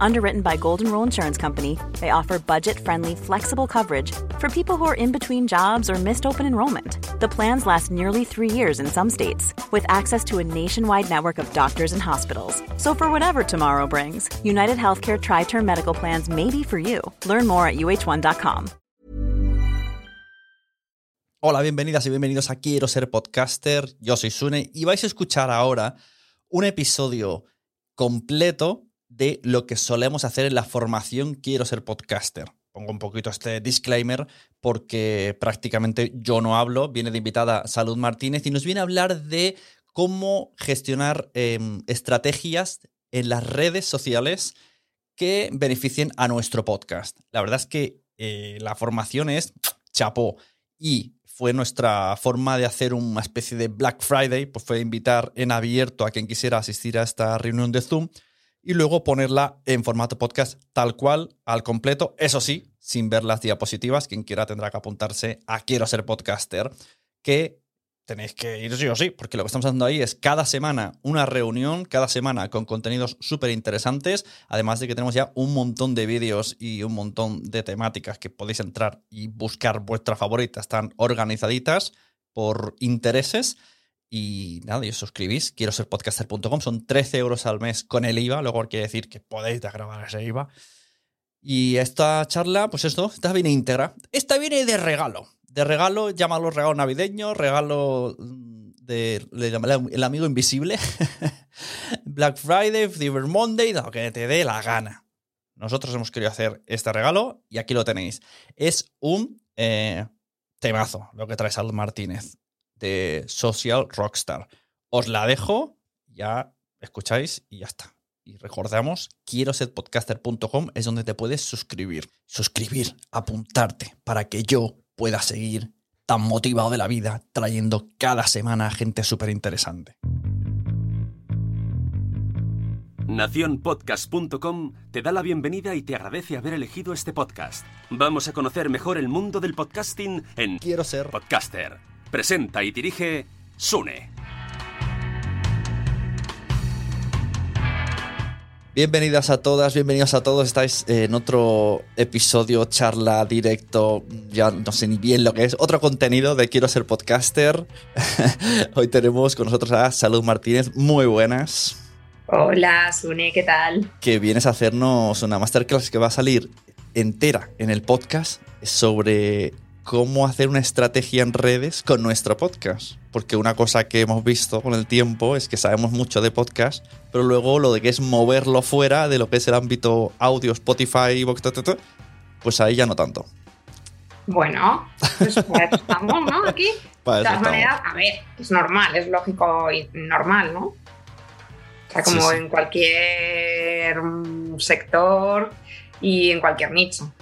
Underwritten by Golden Rule Insurance Company, they offer budget friendly, flexible coverage for people who are in between jobs or missed open enrollment. The plans last nearly three years in some states, with access to a nationwide network of doctors and hospitals. So, for whatever tomorrow brings, United Healthcare Tri Term Medical Plans may be for you. Learn more at uh1.com. Hola, bienvenidas y bienvenidos a Quiero ser podcaster. Yo soy Sune y vais a escuchar ahora un episodio completo de lo que solemos hacer en la formación Quiero ser podcaster. Pongo un poquito este disclaimer porque prácticamente yo no hablo. Viene de invitada Salud Martínez y nos viene a hablar de cómo gestionar eh, estrategias en las redes sociales que beneficien a nuestro podcast. La verdad es que eh, la formación es chapó y fue nuestra forma de hacer una especie de Black Friday, pues fue invitar en abierto a quien quisiera asistir a esta reunión de Zoom y luego ponerla en formato podcast tal cual, al completo, eso sí, sin ver las diapositivas, quien quiera tendrá que apuntarse a Quiero ser podcaster, que tenéis que ir sí o sí, porque lo que estamos haciendo ahí es cada semana una reunión, cada semana con contenidos súper interesantes, además de que tenemos ya un montón de vídeos y un montón de temáticas que podéis entrar y buscar vuestra favorita, están organizaditas por intereses. Y nada, y os suscribís, quiero ser podcaster.com, son 13 euros al mes con el IVA, luego quiere decir que podéis grabar ese IVA. Y esta charla, pues esto, esta viene íntegra. Esta viene de regalo. De regalo, llámalo regalo navideño, regalo de, el amigo invisible, Black Friday, Cyber Monday, lo que te dé la gana. Nosotros hemos querido hacer este regalo y aquí lo tenéis. Es un eh, temazo lo que trae Sal Martínez de Social Rockstar. Os la dejo, ya escucháis y ya está. Y recordamos, quiero ser podcaster.com es donde te puedes suscribir. Suscribir, apuntarte para que yo pueda seguir tan motivado de la vida trayendo cada semana a gente súper interesante. Naciónpodcast.com te da la bienvenida y te agradece haber elegido este podcast. Vamos a conocer mejor el mundo del podcasting en Quiero ser Podcaster. Presenta y dirige Sune. Bienvenidas a todas, bienvenidos a todos. Estáis en otro episodio, charla, directo, ya no sé ni bien lo que es. Otro contenido de Quiero ser podcaster. Hoy tenemos con nosotros a Salud Martínez. Muy buenas. Hola, Sune, ¿qué tal? Que vienes a hacernos una masterclass que va a salir entera en el podcast sobre cómo hacer una estrategia en redes con nuestro podcast. Porque una cosa que hemos visto con el tiempo es que sabemos mucho de podcast, pero luego lo de que es moverlo fuera de lo que es el ámbito audio, Spotify, pues ahí ya no tanto. Bueno, pues estamos, ¿no? Aquí. Para de todas estamos. maneras, a ver, es normal, es lógico y normal, ¿no? O sea, como Sí, sí. en cualquier sector y en cualquier nicho.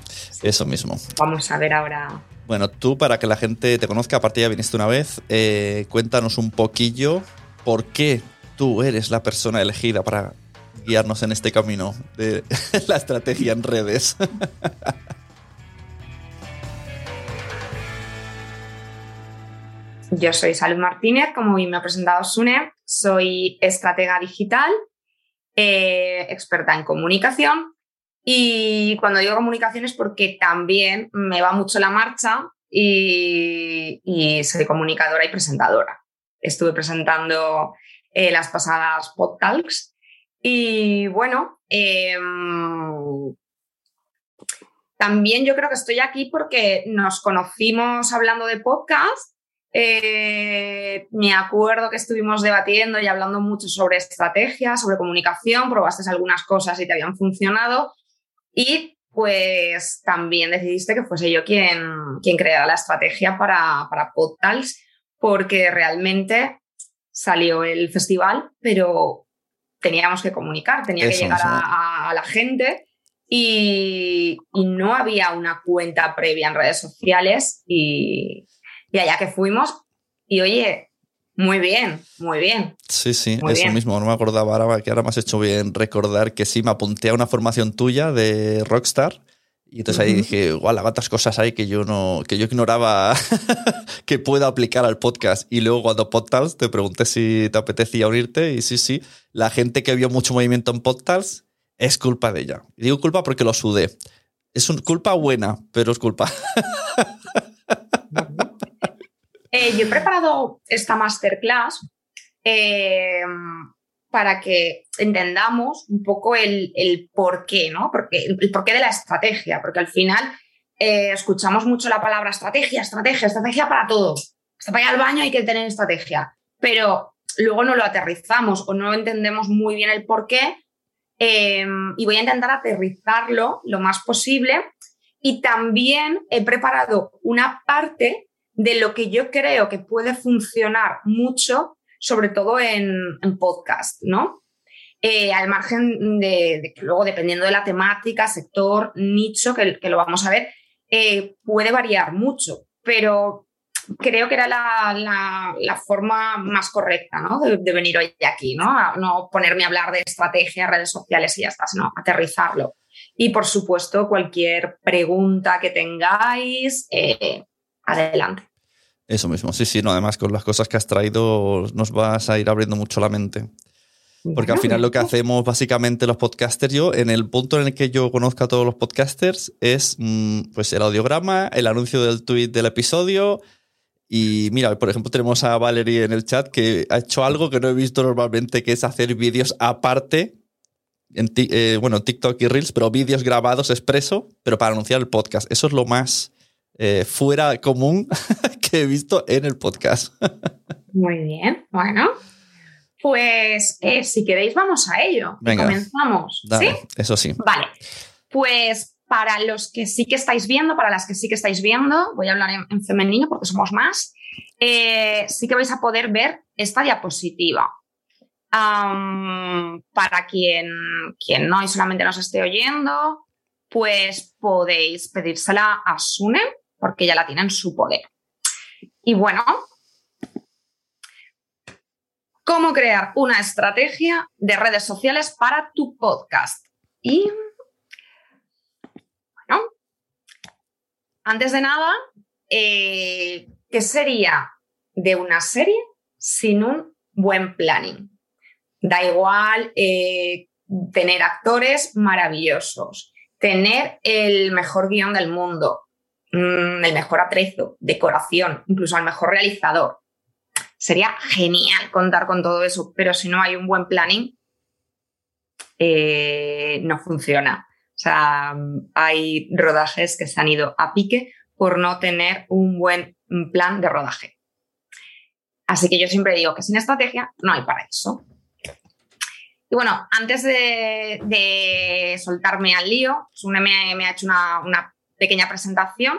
Eso mismo. Vamos a ver ahora. Bueno, tú, para que la gente te conozca, aparte ya viniste una vez, eh, cuéntanos un poquillo por qué tú eres la persona elegida para guiarnos en este camino de la estrategia en redes. Yo soy Salud Martínez, como bien me ha presentado Sune, soy estratega digital, eh, experta en comunicación y cuando digo comunicación es porque también me va mucho la marcha y, soy comunicadora y presentadora. Estuve presentando eh, las pasadas podtalks y bueno, em, también yo creo que estoy aquí porque nos conocimos hablando de podcast eh, me acuerdo que estuvimos debatiendo y hablando mucho sobre estrategia, sobre comunicación, probaste algunas cosas y te habían funcionado y pues también decidiste que fuese yo quien, quien creara la estrategia para, para Podtals porque realmente salió el festival, pero teníamos que comunicar, tenía Eso que llegar a- a la gente y, y no había una cuenta previa en redes sociales y, y allá que fuimos. Y oye, muy bien, muy bien. Sí, sí, Muy eso bien. mismo. No me acordaba ahora, que ahora me has hecho bien recordar que sí, me apunté a una formación tuya de Rockstar. Y entonces ahí Ujú. dije, igual, cuántas cosas hay que yo no, que yo ignoraba que pueda aplicar al podcast. Y luego cuando Podtals te pregunté si te apetecía unirte, y sí, sí, la gente que vio mucho movimiento en Podtals es culpa de ella. Y digo culpa porque lo sudé. Es una culpa buena, pero es culpa. Eh, yo he preparado esta masterclass eh, para que entendamos un poco el, el porqué, ¿no? Porque, el porqué de la estrategia, porque al final eh, escuchamos mucho la palabra estrategia, estrategia, estrategia para todo. Hasta para ir al baño hay que tener estrategia, pero luego no lo aterrizamos o no entendemos muy bien el porqué eh, y voy a intentar aterrizarlo lo más posible. Y también he preparado una parte de lo que yo creo que puede funcionar mucho, sobre todo en, podcast, ¿no? Eh, al margen de, que luego, dependiendo de la temática, sector, nicho, que, lo vamos a ver, eh, puede variar mucho, pero creo que era la, forma más correcta ¿no? de, de venir hoy aquí, ¿no? A no ponerme a hablar de estrategia, redes sociales y ya está, sino aterrizarlo. Y por supuesto, cualquier pregunta que tengáis, eh, adelante. Eso mismo, sí, sí, no, además con las cosas que has traído nos vas a ir abriendo mucho la mente. Porque al final lo que hacemos básicamente los podcasters, yo en el punto en el que yo conozco a todos los podcasters es mm, pues el audiograma, el anuncio del tweet del episodio y mira, por ejemplo tenemos a Valerie en el chat que ha hecho algo que no he visto normalmente que es hacer vídeos aparte, en eh, bueno, TikTok y Reels, pero vídeos grabados expreso, pero para anunciar el podcast. Eso es lo más eh, fuera común que he visto en el podcast. Muy bien, bueno. Pues eh, si queréis vamos a ello. Venga. Comenzamos. Dale, ¿Sí? Eso sí. Vale. Pues para los que sí que estáis viendo, para las que sí que estáis viendo, voy a hablar en, en femenino porque somos más, eh, sí que vais a poder ver esta diapositiva. Para quien, quien no y solamente nos esté oyendo, pues podéis pedírsela a Sune porque ya la tiene en su poder. Y bueno, cómo crear una estrategia de redes sociales para tu podcast. Y bueno, antes de nada, eh, ¿qué sería de una serie sin un buen planning? Da igual eh, tener actores maravillosos, tener el mejor guion del mundo, mm, el mejor atrezo, decoración, incluso al mejor realizador. Sería genial contar con todo eso, pero si no hay un buen planning, eh, no funciona. O sea, hay rodajes que se han ido a pique por no tener un buen plan de rodaje. Así que yo siempre digo que sin estrategia no hay para eso. Y bueno, antes de, soltarme al lío, Sune me, me ha hecho una, una pequeña presentación,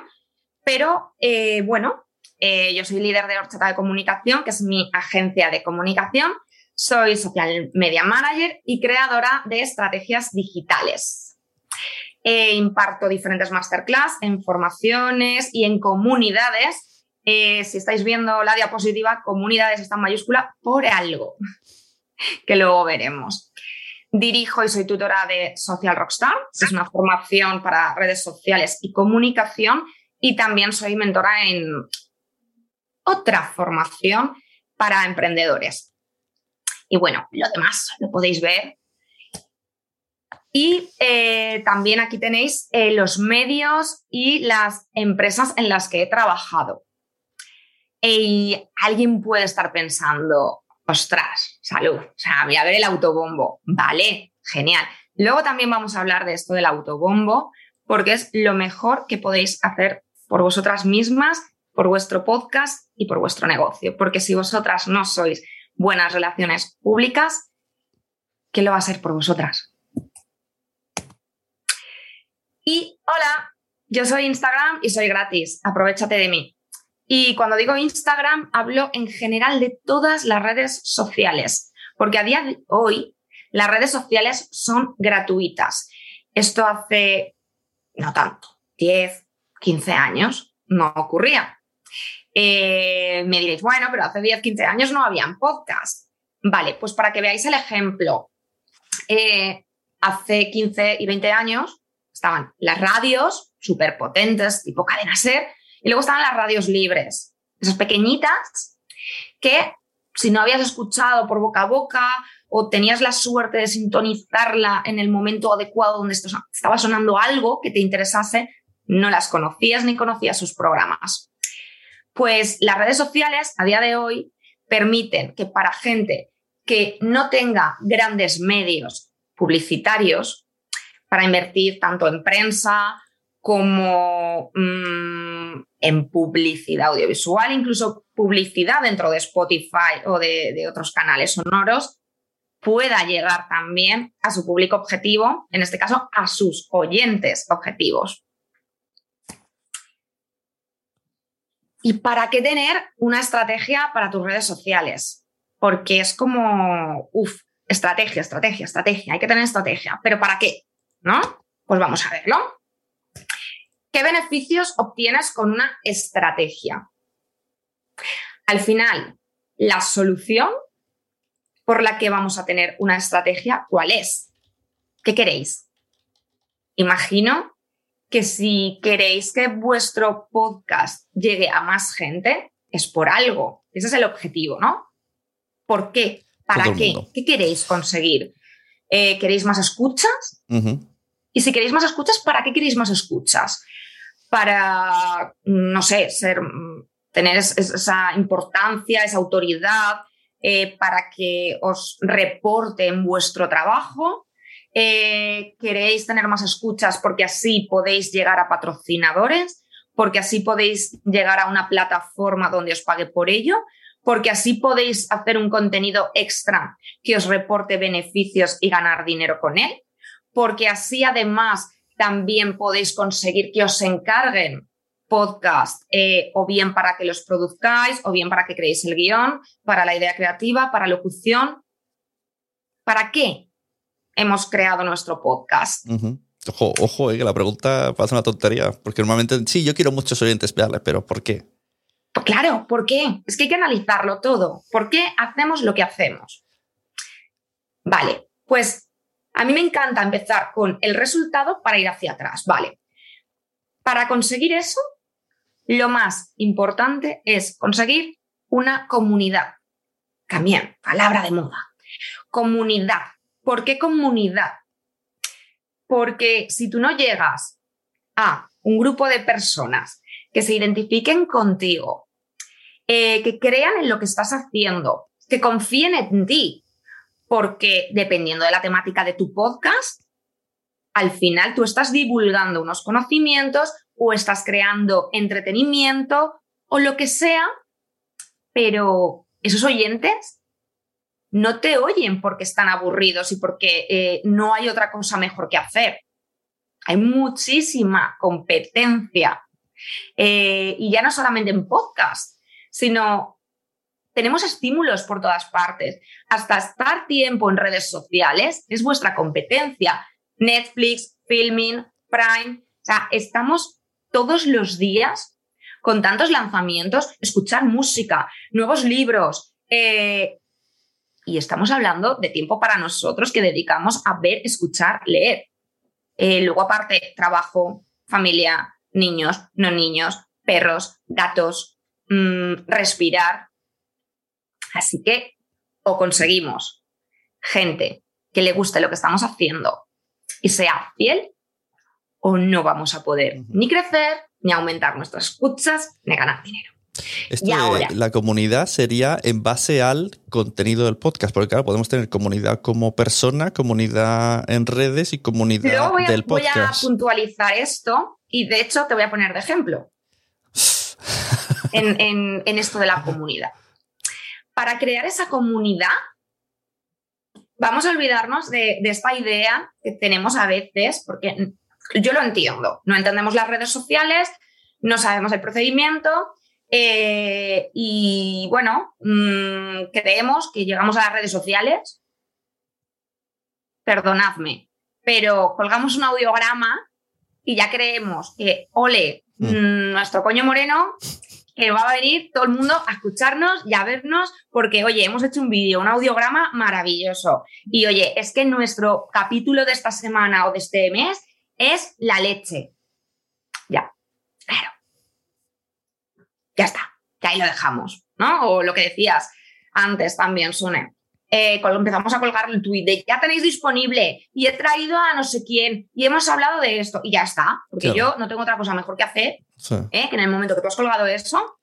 Pero eh, bueno, eh, yo soy líder de Horchata de Comunicación, que es mi agencia de comunicación. Soy social media manager y creadora de estrategias digitales. imparto diferentes masterclass en formaciones y en comunidades. si estáis viendo la diapositiva, comunidades está en mayúscula por algo, que luego veremos. Dirijo y soy tutora de Social Rockstar, que es una formación para redes sociales y comunicación, y también soy mentora en otra formación para emprendedores. Y bueno, lo demás lo podéis ver. Y eh, también aquí tenéis eh, los medios y las empresas en las que he trabajado. Y alguien puede estar pensando, ostras, salud, o sea, voy a ver el autobombo, vale, genial. Luego también vamos a hablar de esto del autobombo, porque es lo mejor que podéis hacer por vosotras mismas, por vuestro podcast y por vuestro negocio. Porque si vosotras no sois buenas relaciones públicas, ¿qué lo va a ser por vosotras? Y hola, yo soy Instagram y soy gratis. Aprovechate de mí. Y cuando digo Instagram, hablo en general de todas las redes sociales, porque a día de hoy las redes sociales son gratuitas. Esto hace, no tanto, 10, 15 años no ocurría. Eh, me diréis, bueno, pero hace 10, 15 años no habían podcast. Vale, pues para que veáis el ejemplo, eh, hace 15 y 20 años estaban las radios súper potentes, tipo cadena ser, y luego estaban las radios libres, esas pequeñitas que si no habías escuchado por boca a boca o tenías la suerte de sintonizarla en el momento adecuado donde estaba sonando algo que te interesase, no las conocías ni conocías sus programas. Pues las redes sociales a día de hoy permiten que para gente que no tenga grandes medios publicitarios para invertir tanto en prensa como mm, en publicidad audiovisual, incluso publicidad dentro de Spotify o de, otros canales sonoros, pueda llegar también a su público objetivo, en este caso a sus oyentes objetivos. ¿Y para qué tener una estrategia para tus redes sociales? Porque es como, uff, estrategia, estrategia, estrategia, hay que tener estrategia, pero ¿para qué? ¿No? Pues vamos a verlo. ¿Qué beneficios obtienes con una estrategia? Al final, la solución por la que vamos a tener una estrategia, ¿cuál es? ¿Qué queréis? Imagino que si queréis que vuestro podcast llegue a más gente, es por algo. Ese es el objetivo, ¿no? ¿Por qué? ¿Para qué? ¿Qué queréis conseguir? Eh, ¿Queréis más escuchas? Y si queréis más escuchas, ¿para qué queréis más escuchas? Para, no sé, ser, tener esa importancia, esa autoridad, eh, para que os reporten vuestro trabajo. Eh, queréis tener más escuchas porque así podéis llegar a patrocinadores, porque así podéis llegar a una plataforma donde os pague por ello, porque así podéis hacer un contenido extra que os reporte beneficios y ganar dinero con él, porque así además también podéis conseguir que os encarguen podcast, eh, o bien para que los produzcáis, o bien para que creéis el guion, para la idea creativa, para locución. ¿Para qué hemos creado nuestro podcast? Ojo, ojo, eh, que la pregunta pasa una tontería, porque normalmente sí, yo quiero muchos oyentes, pero ¿por qué? Pues claro, ¿por qué? Es que hay que analizarlo todo. ¿Por qué hacemos lo que hacemos? Vale, pues a mí me encanta empezar con el resultado para ir hacia atrás, ¿vale? Para conseguir eso, lo más importante es conseguir una comunidad. También, palabra de moda. Comunidad. ¿Por qué comunidad? Porque si tú no llegas a un grupo de personas que se identifiquen contigo, eh, que crean en lo que estás haciendo, que confíen en ti, porque dependiendo de la temática de tu podcast, al final tú estás divulgando unos conocimientos o estás creando entretenimiento o lo que sea, pero esos oyentes no te oyen porque están aburridos y porque eh, no hay otra cosa mejor que hacer. Hay muchísima competencia Eh, y ya no solamente en podcast, sino tenemos estímulos por todas partes. Hasta estar tiempo en redes sociales es vuestra competencia. Netflix, Filming, Prime. O sea, estamos todos los días con tantos lanzamientos, escuchar música, nuevos libros. Eh, y estamos hablando de tiempo para nosotros que dedicamos a ver, escuchar, leer. Eh, luego, aparte, trabajo, familia, niños, no niños, perros, gatos, mm, respirar. Así que o conseguimos gente que le guste lo que estamos haciendo y sea fiel, o no vamos a poder ni crecer, ni aumentar nuestras escuchas, ni ganar dinero. Esto la comunidad sería en base al contenido del podcast, porque claro, podemos tener comunidad como persona, comunidad en redes y comunidad del podcast. Voy a puntualizar esto y de hecho te voy a poner de ejemplo en, esto de la comunidad. Para crear esa comunidad, vamos a olvidarnos de, de esta idea que tenemos a veces, porque yo lo entiendo, no entendemos las redes sociales, no sabemos el procedimiento eh, y bueno, mm, creemos que llegamos a las redes sociales, perdonadme, pero colgamos un audiograma y ya creemos que, ole. Mm, nuestro coño moreno, que va a venir todo el mundo a escucharnos y a vernos porque, oye, hemos hecho un vídeo, un audiograma maravilloso. Y, oye, es que nuestro capítulo de esta semana o de este mes es la leche. Ya, claro ya está, que ahí lo dejamos, ¿no? O lo que decías antes también, Sune. Eh, empezamos a colgar el tweet de ya tenéis disponible y he traído a no sé quién y hemos hablado de esto y ya está, porque yo no tengo otra cosa mejor que hacer ¿eh? que en el momento que tú has colgado eso,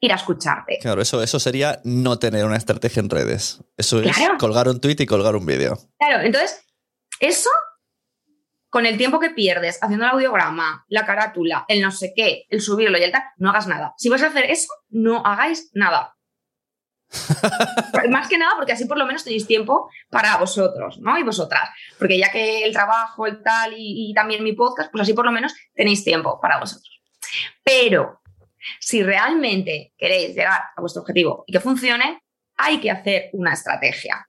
ir a escucharte. Claro, eso, eso sería no tener una estrategia en redes. Eso es colgar un tweet y colgar un vídeo. Claro, entonces, eso con el tiempo que pierdes haciendo el audiograma, la carátula, el no sé qué, el subirlo y el tal, no hagas nada. Si vas a hacer eso, no hagáis nada. Más que nada porque así por lo menos tenéis tiempo para vosotros, ¿no? Y vosotras. Porque ya que el trabajo, el tal y, y también mi podcast, pues así por lo menos tenéis tiempo para vosotros. Pero si realmente queréis llegar a vuestro objetivo y que funcione, hay que hacer una estrategia.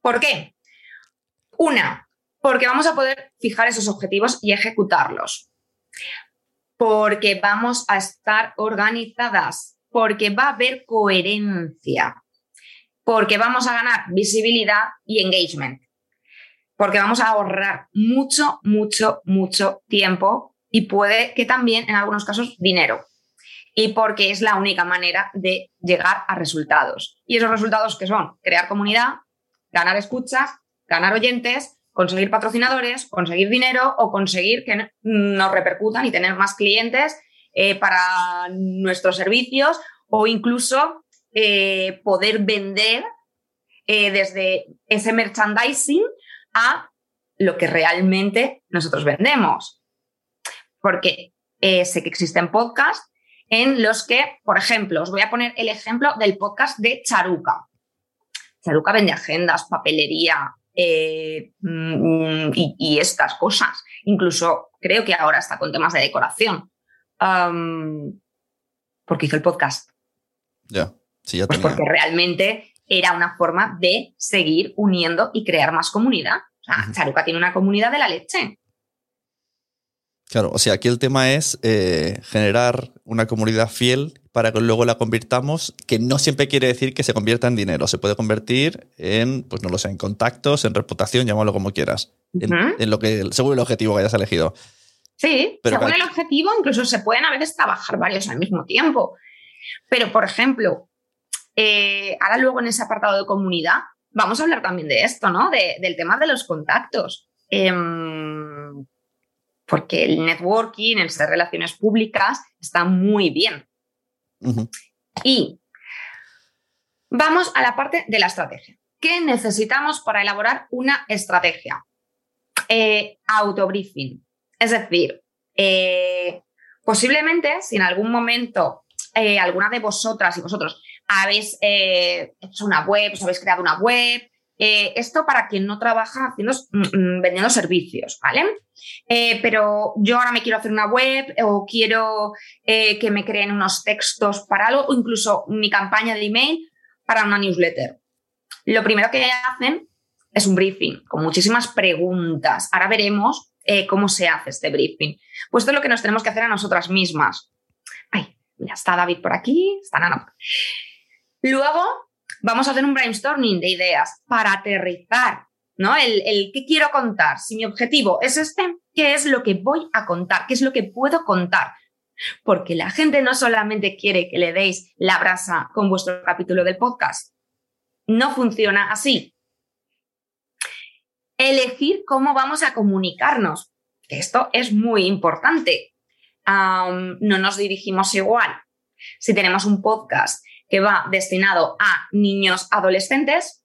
¿Por qué? Una, porque vamos a poder fijar esos objetivos y ejecutarlos. Porque vamos a estar organizadas, porque va a haber coherencia, porque vamos a ganar visibilidad y engagement, porque vamos a ahorrar mucho, mucho, mucho tiempo y puede que también en algunos casos dinero. Y porque es la única manera de llegar a resultados. Y esos resultados que son crear comunidad, ganar escuchas, ganar oyentes, conseguir patrocinadores, conseguir dinero o conseguir que nos repercutan y tener más clientes eh, para nuestros servicios o incluso eh, poder vender eh, desde ese merchandising a lo que realmente nosotros vendemos. Porque sé que existen podcasts en los que, por ejemplo, os voy a poner el ejemplo del podcast de Charuca. Charuca vende agendas, papelería, mm, y, estas cosas. Incluso creo que ahora está con temas de decoración. Porque hizo el podcast. Ya, sí, ya pues porque realmente era una forma de seguir uniendo y crear más comunidad. O sea, Charuca tiene una comunidad de la leche. Claro, o sea, aquí el tema es eh, generar una comunidad fiel para que luego la convirtamos, que no siempre quiere decir que se convierta en dinero, se puede convertir en, pues no lo sé, en contactos, en reputación, llámalo como quieras, en, lo que, según el objetivo que hayas elegido. Sí, según el objetivo, incluso se pueden a veces trabajar varios al mismo tiempo. Pero, por ejemplo, eh, ahora luego en ese apartado de comunidad, vamos a hablar también de esto, ¿no? del tema de los contactos. Em, porque el networking, el ser relaciones públicas, está muy bien. Y vamos a la parte de la estrategia. ¿Qué necesitamos para elaborar una estrategia? Eh, autobriefing. Es decir, eh, posiblemente si en algún momento eh, alguna de vosotras y vosotros habéis hecho una web, os habéis creado una web, Eh, esto para quien no trabaja haciendo, mm, mm, vendiendo servicios, ¿vale? Eh, pero yo ahora me quiero hacer una web o quiero eh, que me creen unos textos para algo o incluso mi campaña de email para una newsletter. Lo primero que hacen es un briefing con muchísimas preguntas. Ahora veremos cómo se hace este briefing. Pues lo que nos tenemos que hacer a nosotras mismas. Ay, ya está David por aquí, está Nana. Luego vamos a hacer un brainstorming de ideas para aterrizar, ¿no? El, el qué quiero contar. Si mi objetivo es este, ¿qué es lo que voy a contar? ¿Qué es lo que puedo contar? Porque la gente no solamente quiere que le deis la brasa con vuestro capítulo del podcast. No funciona así. Elegir cómo vamos a comunicarnos. Esto es muy importante. no nos dirigimos igual. Si tenemos un podcast que va destinado a niños adolescentes,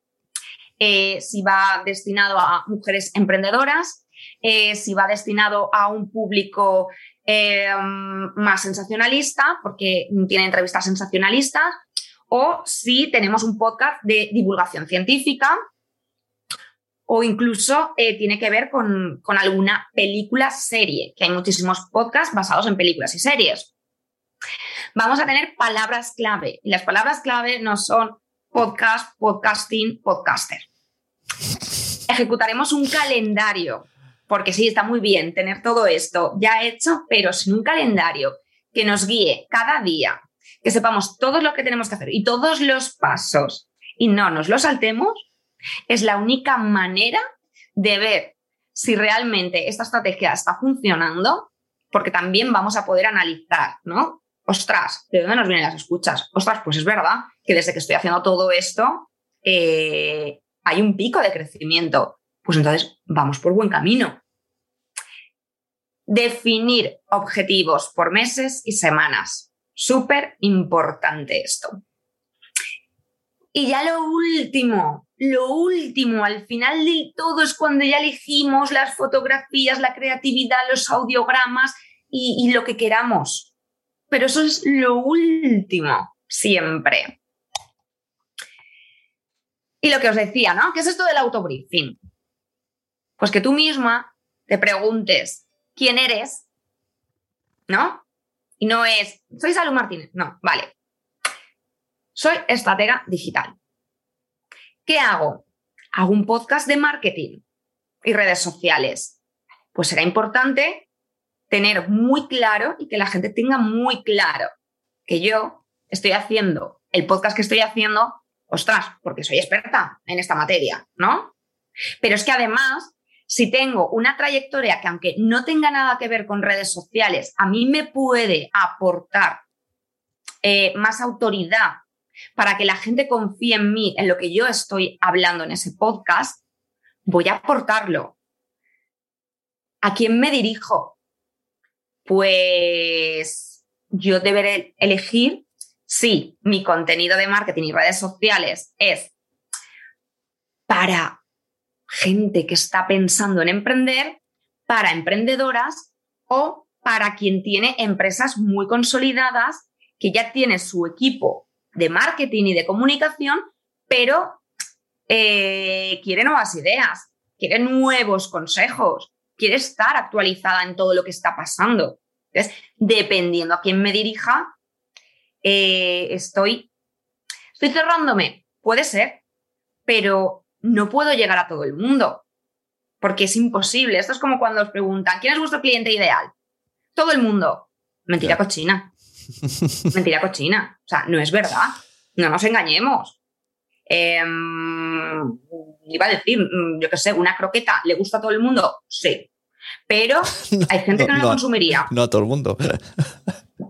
eh, si va destinado a mujeres emprendedoras, eh, si va destinado a un público eh, más sensacionalista, porque tiene entrevistas sensacionalistas, o si tenemos un podcast de divulgación científica, o incluso tiene que ver con, con alguna película serie, que hay muchísimos podcasts basados en películas y series vamos a tener palabras clave. Y las palabras clave no son podcast, podcasting, podcaster. Ejecutaremos un calendario, porque sí, está muy bien tener todo esto ya hecho, pero sin un calendario que nos guíe cada día, que sepamos todo lo que tenemos que hacer y todos los pasos y no nos los saltemos, es la única manera de ver si realmente esta estrategia está funcionando, porque también vamos a poder analizar, ¿no? ostras, ¿de dónde nos vienen las escuchas? Ostras, pues es verdad que desde que estoy haciendo todo esto eh, hay un pico de crecimiento. Pues entonces vamos por buen camino. Definir objetivos por meses y semanas. Súper importante esto. Y ya lo último, lo último, al final de todo es cuando ya elegimos las fotografías, la creatividad, los audiogramas y lo que queramos pero eso es lo último, siempre. Y lo que os decía, ¿no? ¿Qué es esto del autobriefing? Pues que tú misma te preguntes quién eres, ¿no? Y no es, soy Salud Martínez, no, vale. Soy estratega digital. ¿Qué hago? Hago un podcast de marketing y redes sociales. Pues será importante tener muy claro y que la gente tenga muy claro que yo estoy haciendo el podcast que estoy haciendo, ostras, porque soy experta en esta materia, ¿no? Pero es que además, si tengo una trayectoria que aunque no tenga nada que ver con redes sociales, a mí me puede aportar eh, más autoridad para que la gente confíe en mí, en lo que yo estoy hablando en ese podcast, voy a aportarlo. ¿A quién me dirijo? pues yo deberé elegir si mi contenido de marketing y redes sociales es para gente que está pensando en emprender, para emprendedoras o para quien tiene empresas muy consolidadas, que ya tiene su equipo de marketing y de comunicación, pero eh, quiere nuevas ideas, quiere nuevos consejos, quiere estar actualizada en todo lo que está pasando. Entonces, dependiendo a quién me dirija, eh, estoy, estoy cerrándome. Puede ser, pero no puedo llegar a todo el mundo, porque es imposible. Esto es como cuando os preguntan, ¿quién es vuestro cliente ideal? Todo el mundo. Mentira cochina. Mentira cochina. O sea, no es verdad. No nos engañemos. Em, iba a decir, mm, yo qué sé, una croqueta, ¿le gusta a todo el mundo? Sí. Pero hay gente que no, lo consumiría. No a todo el mundo.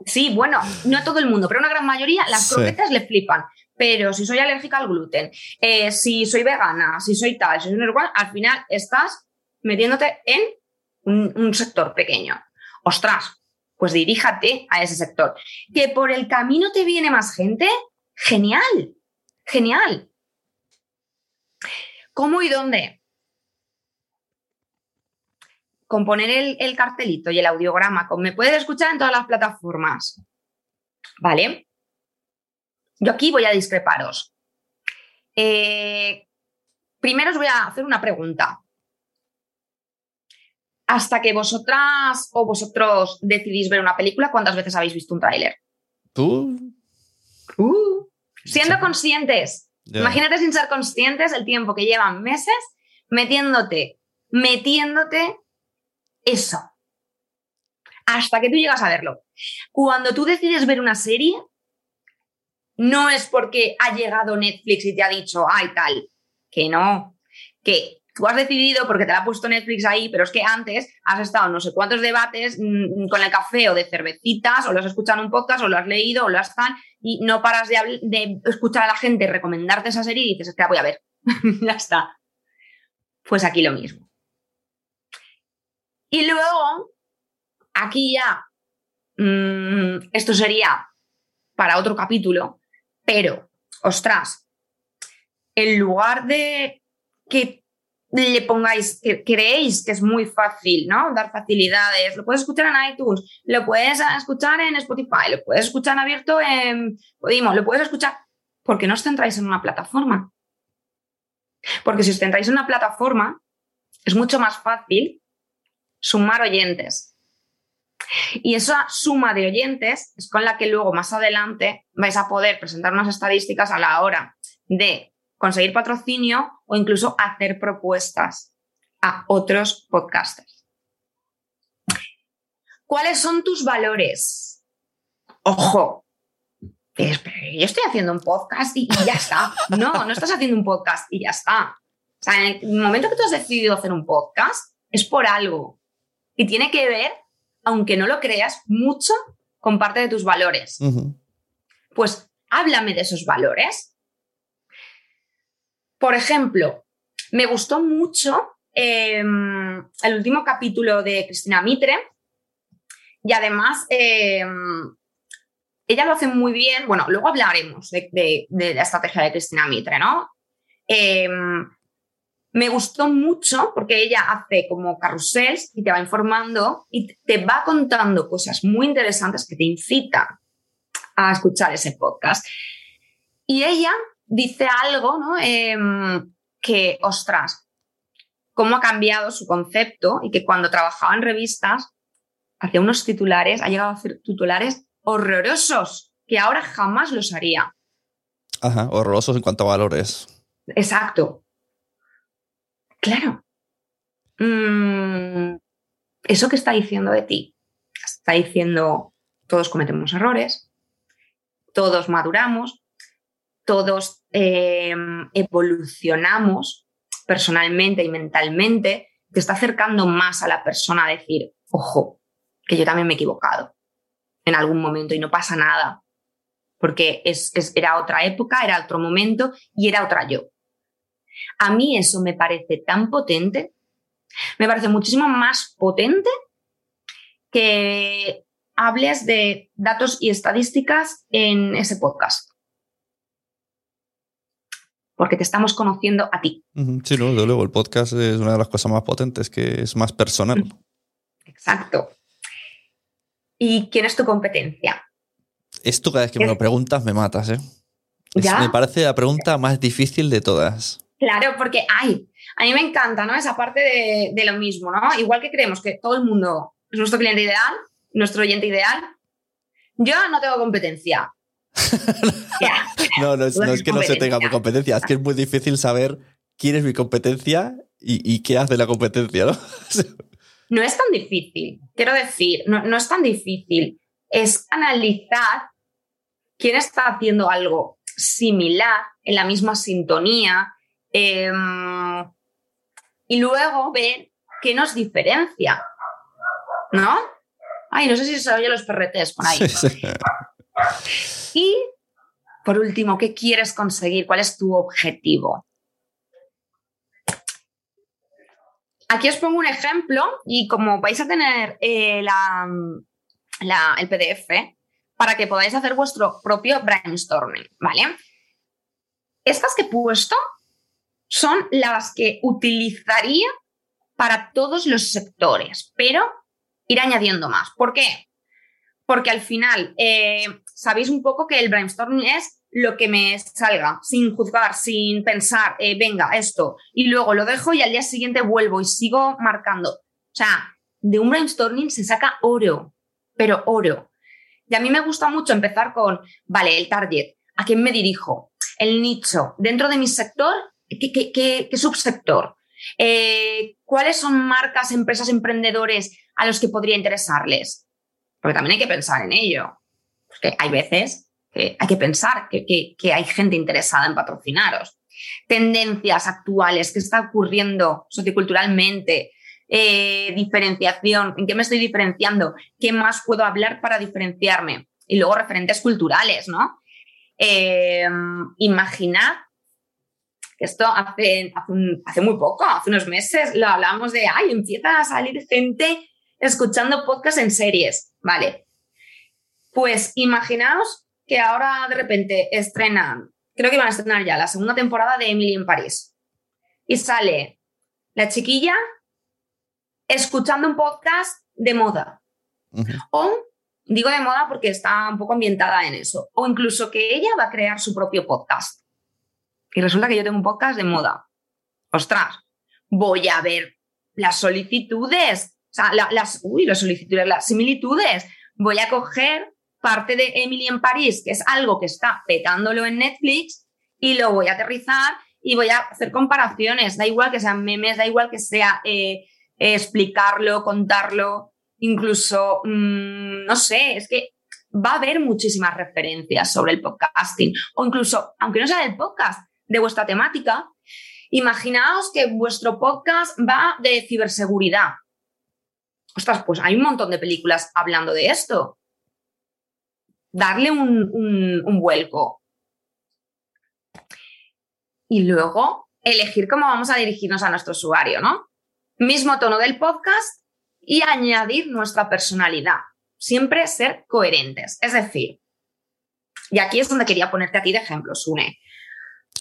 Sí, bueno, no a todo el mundo, pero a una gran mayoría las croquetas le flipan. Pero si soy alérgica al gluten, eh, si soy vegana, si soy tal, si soy igual, al final estás metiéndote en un sector pequeño. Ostras, pues diríjate a ese sector. Que por el camino te viene más gente, genial, genial. ¿Cómo y dónde? con poner el, cartelito y el audiograma, con me puedes escuchar en todas las plataformas. ¿Vale? Yo aquí voy a discreparos. Eh, primero os voy a hacer una pregunta. Hasta que vosotras o vosotros decidís ver una película, ¿cuántas veces habéis visto un tráiler? ¿Tú? Uh, siendo conscientes. Imagínate sin ser conscientes el tiempo que llevan meses metiéndote, metiéndote eso. Hasta que tú llegas a verlo. Cuando tú decides ver una serie, no es porque ha llegado Netflix y te ha dicho, ay, tal, que no, que tú has decidido porque te la ha puesto Netflix ahí, pero es que antes has estado no sé cuántos debates mm, con el café o de cervecitas, o lo has escuchado en un podcast, o lo has leído, o lo has tal, y no paras de escuchar a la gente recomendarte esa serie y dices, es que la voy a ver. ya está. Pues aquí lo mismo. Y luego, aquí ya, mm, esto sería para otro capítulo, pero, ostras, en lugar de que le pongáis, que creéis que es muy fácil, ¿no? Dar facilidades, lo puedes escuchar en iTunes, lo puedes escuchar en Spotify, lo puedes escuchar abierto en Podimo, lo puedes escuchar, ¿por qué no os centráis en una plataforma? Porque si os centráis en una plataforma, es mucho más fácil sumar oyentes. Y esa suma de oyentes es con la que luego más adelante vais a poder presentar unas estadísticas a la hora de conseguir patrocinio o incluso hacer propuestas a otros podcasters. ¿Cuáles son tus valores? Ojo, pero yo estoy haciendo un podcast y, ya está. No, no estás haciendo un podcast y ya está. O sea, en el momento que tú has decidido hacer un podcast, es por algo. Y tiene que ver, aunque no lo creas, mucho con parte de tus valores. Pues háblame de esos valores. Por ejemplo, me gustó mucho eh, el último capítulo de Cristina Mitre y además eh, ella lo hace muy bien. Bueno, luego hablaremos de, la estrategia de Cristina Mitre, ¿no? Eh, me gustó mucho porque ella hace como carrusels y te va informando y te va contando cosas muy interesantes que te incitan a escuchar ese podcast. Y ella dice algo, ¿no? Em, que, ostras, cómo ha cambiado su concepto y que cuando trabajaba en revistas hacía unos titulares, ha llegado a hacer titulares horrorosos, que ahora jamás los haría. Ajá, horrorosos en cuanto a valores. Exacto. Claro. Mm, eso que está diciendo de ti, está diciendo todos cometemos errores, todos maduramos, todos eh, evolucionamos personalmente y mentalmente, te está acercando más a la persona a decir, ojo, que yo también me he equivocado en algún momento y no pasa nada, porque era otra época, era otro momento y era otra yo. A mí eso me parece tan potente, me parece muchísimo más potente que hables de datos y estadísticas en ese podcast. Porque te estamos conociendo a ti. Sí, no, desde luego, el podcast es una de las cosas más potentes, que es más personal. Exacto. ¿Y quién es tu competencia? Esto cada vez que me lo preguntas me matas, ¿eh? Es- ¿Ya? me parece la pregunta más difícil de todas. Claro, porque ay, a mí me encanta, ¿no? Esa parte de, de lo mismo, ¿no? Igual que creemos que todo el mundo es nuestro cliente ideal, nuestro oyente ideal, yo no tengo competencia. No, no es, no que no se tenga competencia. mi competencia, es que es muy difícil saber quién es mi competencia y, y qué hace la competencia, ¿no? No es tan difícil, quiero decir, no, no es tan difícil. Es analizar quién está haciendo algo similar, en la misma sintonía, em, y luego ver qué nos diferencia, ¿no? Ay, no sé si se oye los perretes por ahí. Sí, sí. Y, por último, ¿qué quieres conseguir? ¿Cuál es tu objetivo? Aquí os pongo un ejemplo y como vais a tener eh, el PDF para que podáis hacer vuestro propio brainstorming, ¿vale? Estas que he puesto son las que utilizaría para todos los sectores, pero ir añadiendo más. ¿Por qué? Porque al final, eh, sabéis un poco que el brainstorming es lo que me salga, sin juzgar, sin pensar, eh, venga, esto, y luego lo dejo y al día siguiente vuelvo y sigo marcando. O sea, de un brainstorming se saca oro, pero oro. Y a mí me gusta mucho empezar con, vale, el target, ¿a quién me dirijo? El nicho, dentro de mi sector, ¿qué, subsector? Eh, ¿Cuáles son marcas, empresas, emprendedores a los que podría interesarles? Porque también hay que pensar en ello. Porque hay veces que hay que pensar que, hay gente interesada en patrocinaros. Tendencias actuales, qué está ocurriendo socioculturalmente, eh, diferenciación, en qué me estoy diferenciando, qué más puedo hablar para diferenciarme. Y luego referentes culturales, ¿no? Eh, imaginad que esto hace, hace, muy poco, hace unos meses, lo hablamos de, ay, empieza a salir gente escuchando podcast en series, ¿vale? Pues imaginaos que ahora de repente estrenan, creo que van a estrenar ya la segunda temporada de Emily en París. Y sale la chiquilla escuchando un podcast de moda. O, digo de moda porque está un poco ambientada en eso. O incluso que ella va a crear su propio podcast. Y resulta que yo tengo un podcast de moda. Ostras, voy a ver las solicitudes, sea, las, solicitudes, las similitudes. Voy a coger parte de Emily en París, que es algo que está petándolo en Netflix, y lo voy a aterrizar y voy a hacer comparaciones. Da igual que sean memes, da igual que sea eh, explicarlo, contarlo, incluso, mm, no sé, es que va a haber muchísimas referencias sobre el podcasting o incluso, aunque no sea del podcast, de vuestra temática, imaginaos que vuestro podcast va de ciberseguridad. Ostras, pues hay un montón de películas hablando de esto. Darle un, vuelco. Y luego elegir cómo vamos a dirigirnos a nuestro usuario, ¿no? mismo tono del podcast y añadir nuestra personalidad. Siempre ser coherentes. Es decir, y aquí es donde quería ponerte a ti de ejemplo, Sune.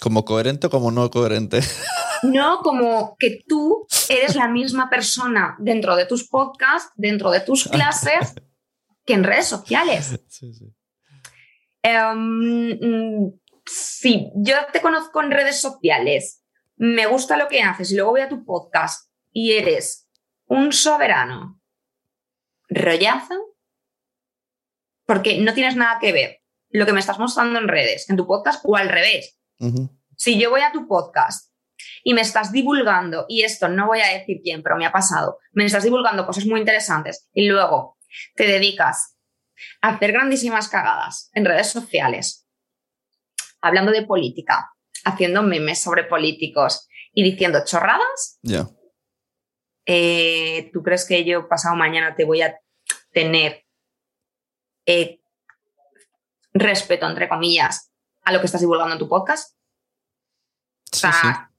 ¿Como coherente o como no coherente? No, como que tú eres la misma persona dentro de tus podcasts, dentro de tus clases, que en redes sociales. Sí, sí. Em, si yo te conozco en redes sociales, me gusta lo que haces y luego voy a tu podcast y eres un soberano rollazo, porque no tienes nada que ver lo que me estás mostrando en redes, en tu podcast o al revés. Si yo voy a tu podcast y me estás divulgando, y esto no voy a decir quién, pero me ha pasado, me estás divulgando cosas muy interesantes y luego te dedicas a hacer grandísimas cagadas en redes sociales, hablando de política, haciendo memes sobre políticos y diciendo chorradas, ya eh, ¿tú crees que yo pasado mañana te voy a tener eh, respeto, entre comillas, a lo que estás divulgando en tu podcast? o sea,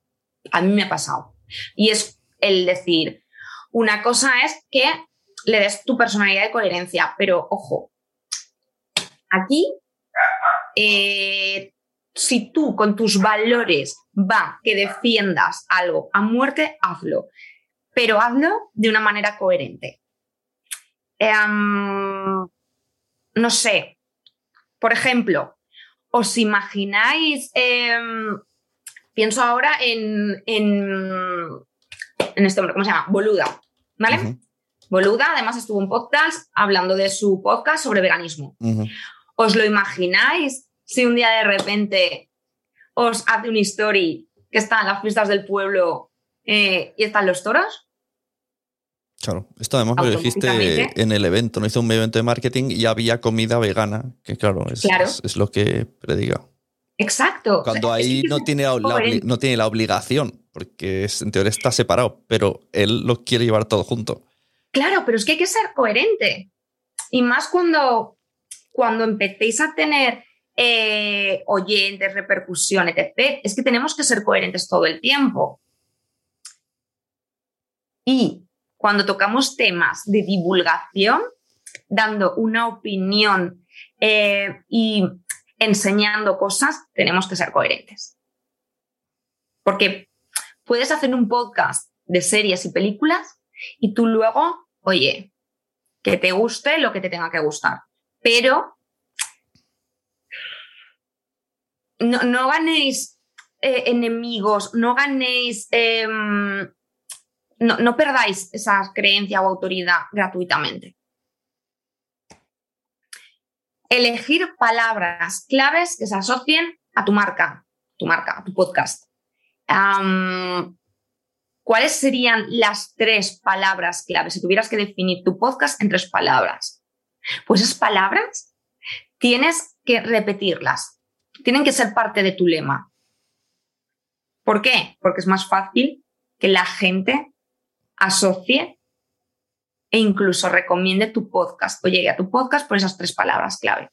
a mí me ha pasado. Y es el decir, una cosa es que le des tu personalidad de coherencia, pero ojo, aquí, eh, si tú con tus valores va que defiendas algo a muerte, hazlo pero hazlo de una manera coherente. Em, no sé, por ejemplo, ¿os imagináis? Em, pienso ahora en, en, este hombre, ¿cómo se llama? Boluda, ¿vale? Boluda, además estuvo en podcast hablando de su podcast sobre veganismo. ¿Os lo imagináis si un día de repente os hace una story que está en las fiestas del pueblo eh, y están los toros? Claro, esto además lo dijiste en el evento, no hizo un evento de marketing y había comida vegana, que claro, es, lo que prediga. Exacto. Cuando ahí no, tiene la, no tiene la obligación, porque en teoría está separado, pero él lo quiere llevar todo junto. Claro, pero es que hay que ser coherente. Y más cuando, cuando empecéis a tener eh, oyentes, repercusiones, etc., es que tenemos que ser coherentes todo el tiempo. Y cuando tocamos temas de divulgación, dando una opinión eh, y enseñando cosas, tenemos que ser coherentes. Porque puedes hacer un podcast de series y películas y tú luego, oye, que te guste lo que te tenga que gustar. Pero no, no ganéis eh, enemigos, no ganéis, em, no, no perdáis esa creencia o autoridad gratuitamente. Elegir palabras claves que se asocien a tu marca, tu marca, a tu podcast. ¿Cuáles serían las tres palabras claves si tuvieras que definir tu podcast en tres palabras? Pues esas palabras tienes que repetirlas, tienen que ser parte de tu lema. ¿Por qué? Porque es más fácil que la gente asocie e incluso recomiende tu podcast o llegue a tu podcast por esas tres palabras clave.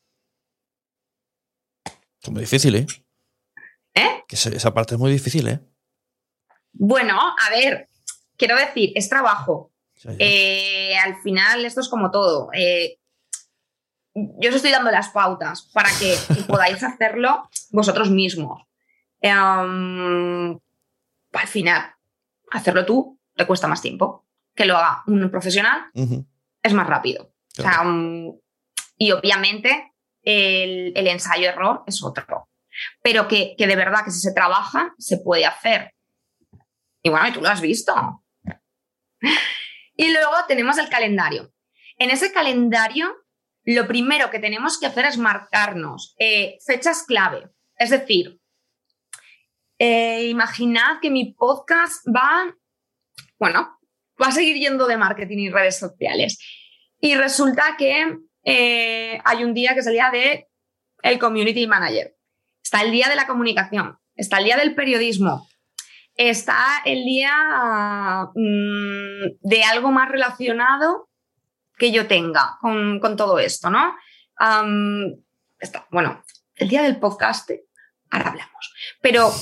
Es muy difícil, ¿eh? ¿Eh? Que esa- parte es muy difícil, ¿eh? Bueno, a ver, quiero decir, es trabajo. Eh, al final esto es como todo. Eh, yo os estoy dando las pautas para que podáis hacerlo vosotros mismos. Um, al final, hacerlo tú te cuesta más tiempo. Que lo haga un profesional es más rápido. O sea, um, y obviamente el, el ensayo-error es otro. Pero que, que de verdad que si se trabaja, se puede hacer. Y bueno, y tú lo has visto. Y luego tenemos el calendario. En ese calendario, lo primero que tenemos que hacer es marcarnos eh, fechas clave. Es decir, eh, imaginad que mi podcast va, bueno, va a seguir yendo de marketing y redes sociales. Y resulta que eh, hay un día que es el día de el community manager. Está el día de la comunicación. Está el día del periodismo. Está el día mm, de algo más relacionado que yo tenga con, con todo esto, ¿no? Está, bueno, el día del podcast, ahora hablamos. Pero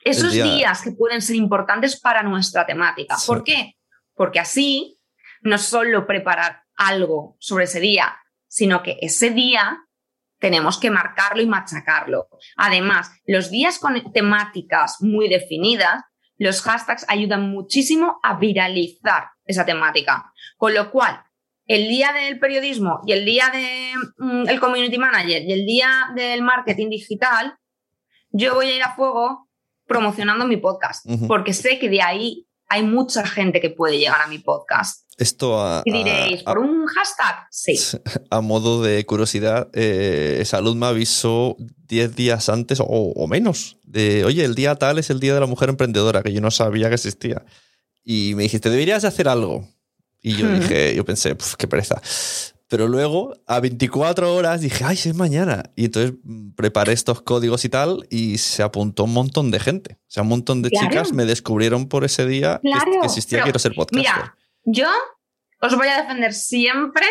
esos día- días que pueden ser importantes para nuestra temática. Sí. ¿Por qué? Porque así no solo preparar algo sobre ese día, sino que ese día tenemos que marcarlo y machacarlo. Además, los días con temáticas muy definidas, los hashtags ayudan muchísimo a viralizar esa temática. Con lo cual, el día del periodismo y el día del community manager y el día del marketing digital, yo voy a ir a fuego promocionando mi podcast, porque sé que de ahí hay mucha gente que puede llegar a mi podcast. Esto a, Y diréis, a- ¿por un hashtag? Sí. a modo de curiosidad, eh, Salud me avisó 10 días antes o, o menos de, oye, el día tal es el día de la mujer emprendedora, que yo no sabía que existía. Y me dijiste, deberías de hacer algo. Y yo Ujú. dije, yo pensé, "Puf, qué pereza. Pero luego, a 24 horas, dije, ay, sí es mañana. Y entonces mm, preparé estos códigos y tal, y se apuntó un montón de gente. O sea, un montón de Claro. chicas me descubrieron por ese día que- Claro, que existía pero Quiero ser podcaster. Mira, yo os voy a defender siempre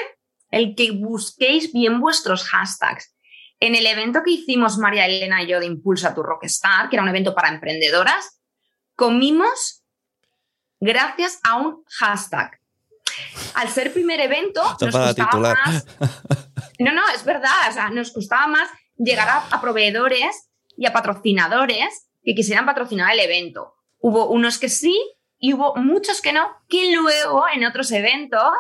el que busquéis bien vuestros hashtags. En el evento que hicimos María Elena y yo de Impulsa tu Rockstar, que era un evento para emprendedoras, comimos gracias a un hashtag. Al ser primer evento, Esto nos costaba titular. más. No, no, es verdad. O sea, nos costaba más llegar a, a proveedores y a patrocinadores que quisieran patrocinar el evento. Hubo unos que sí y hubo muchos que no, que luego en otros eventos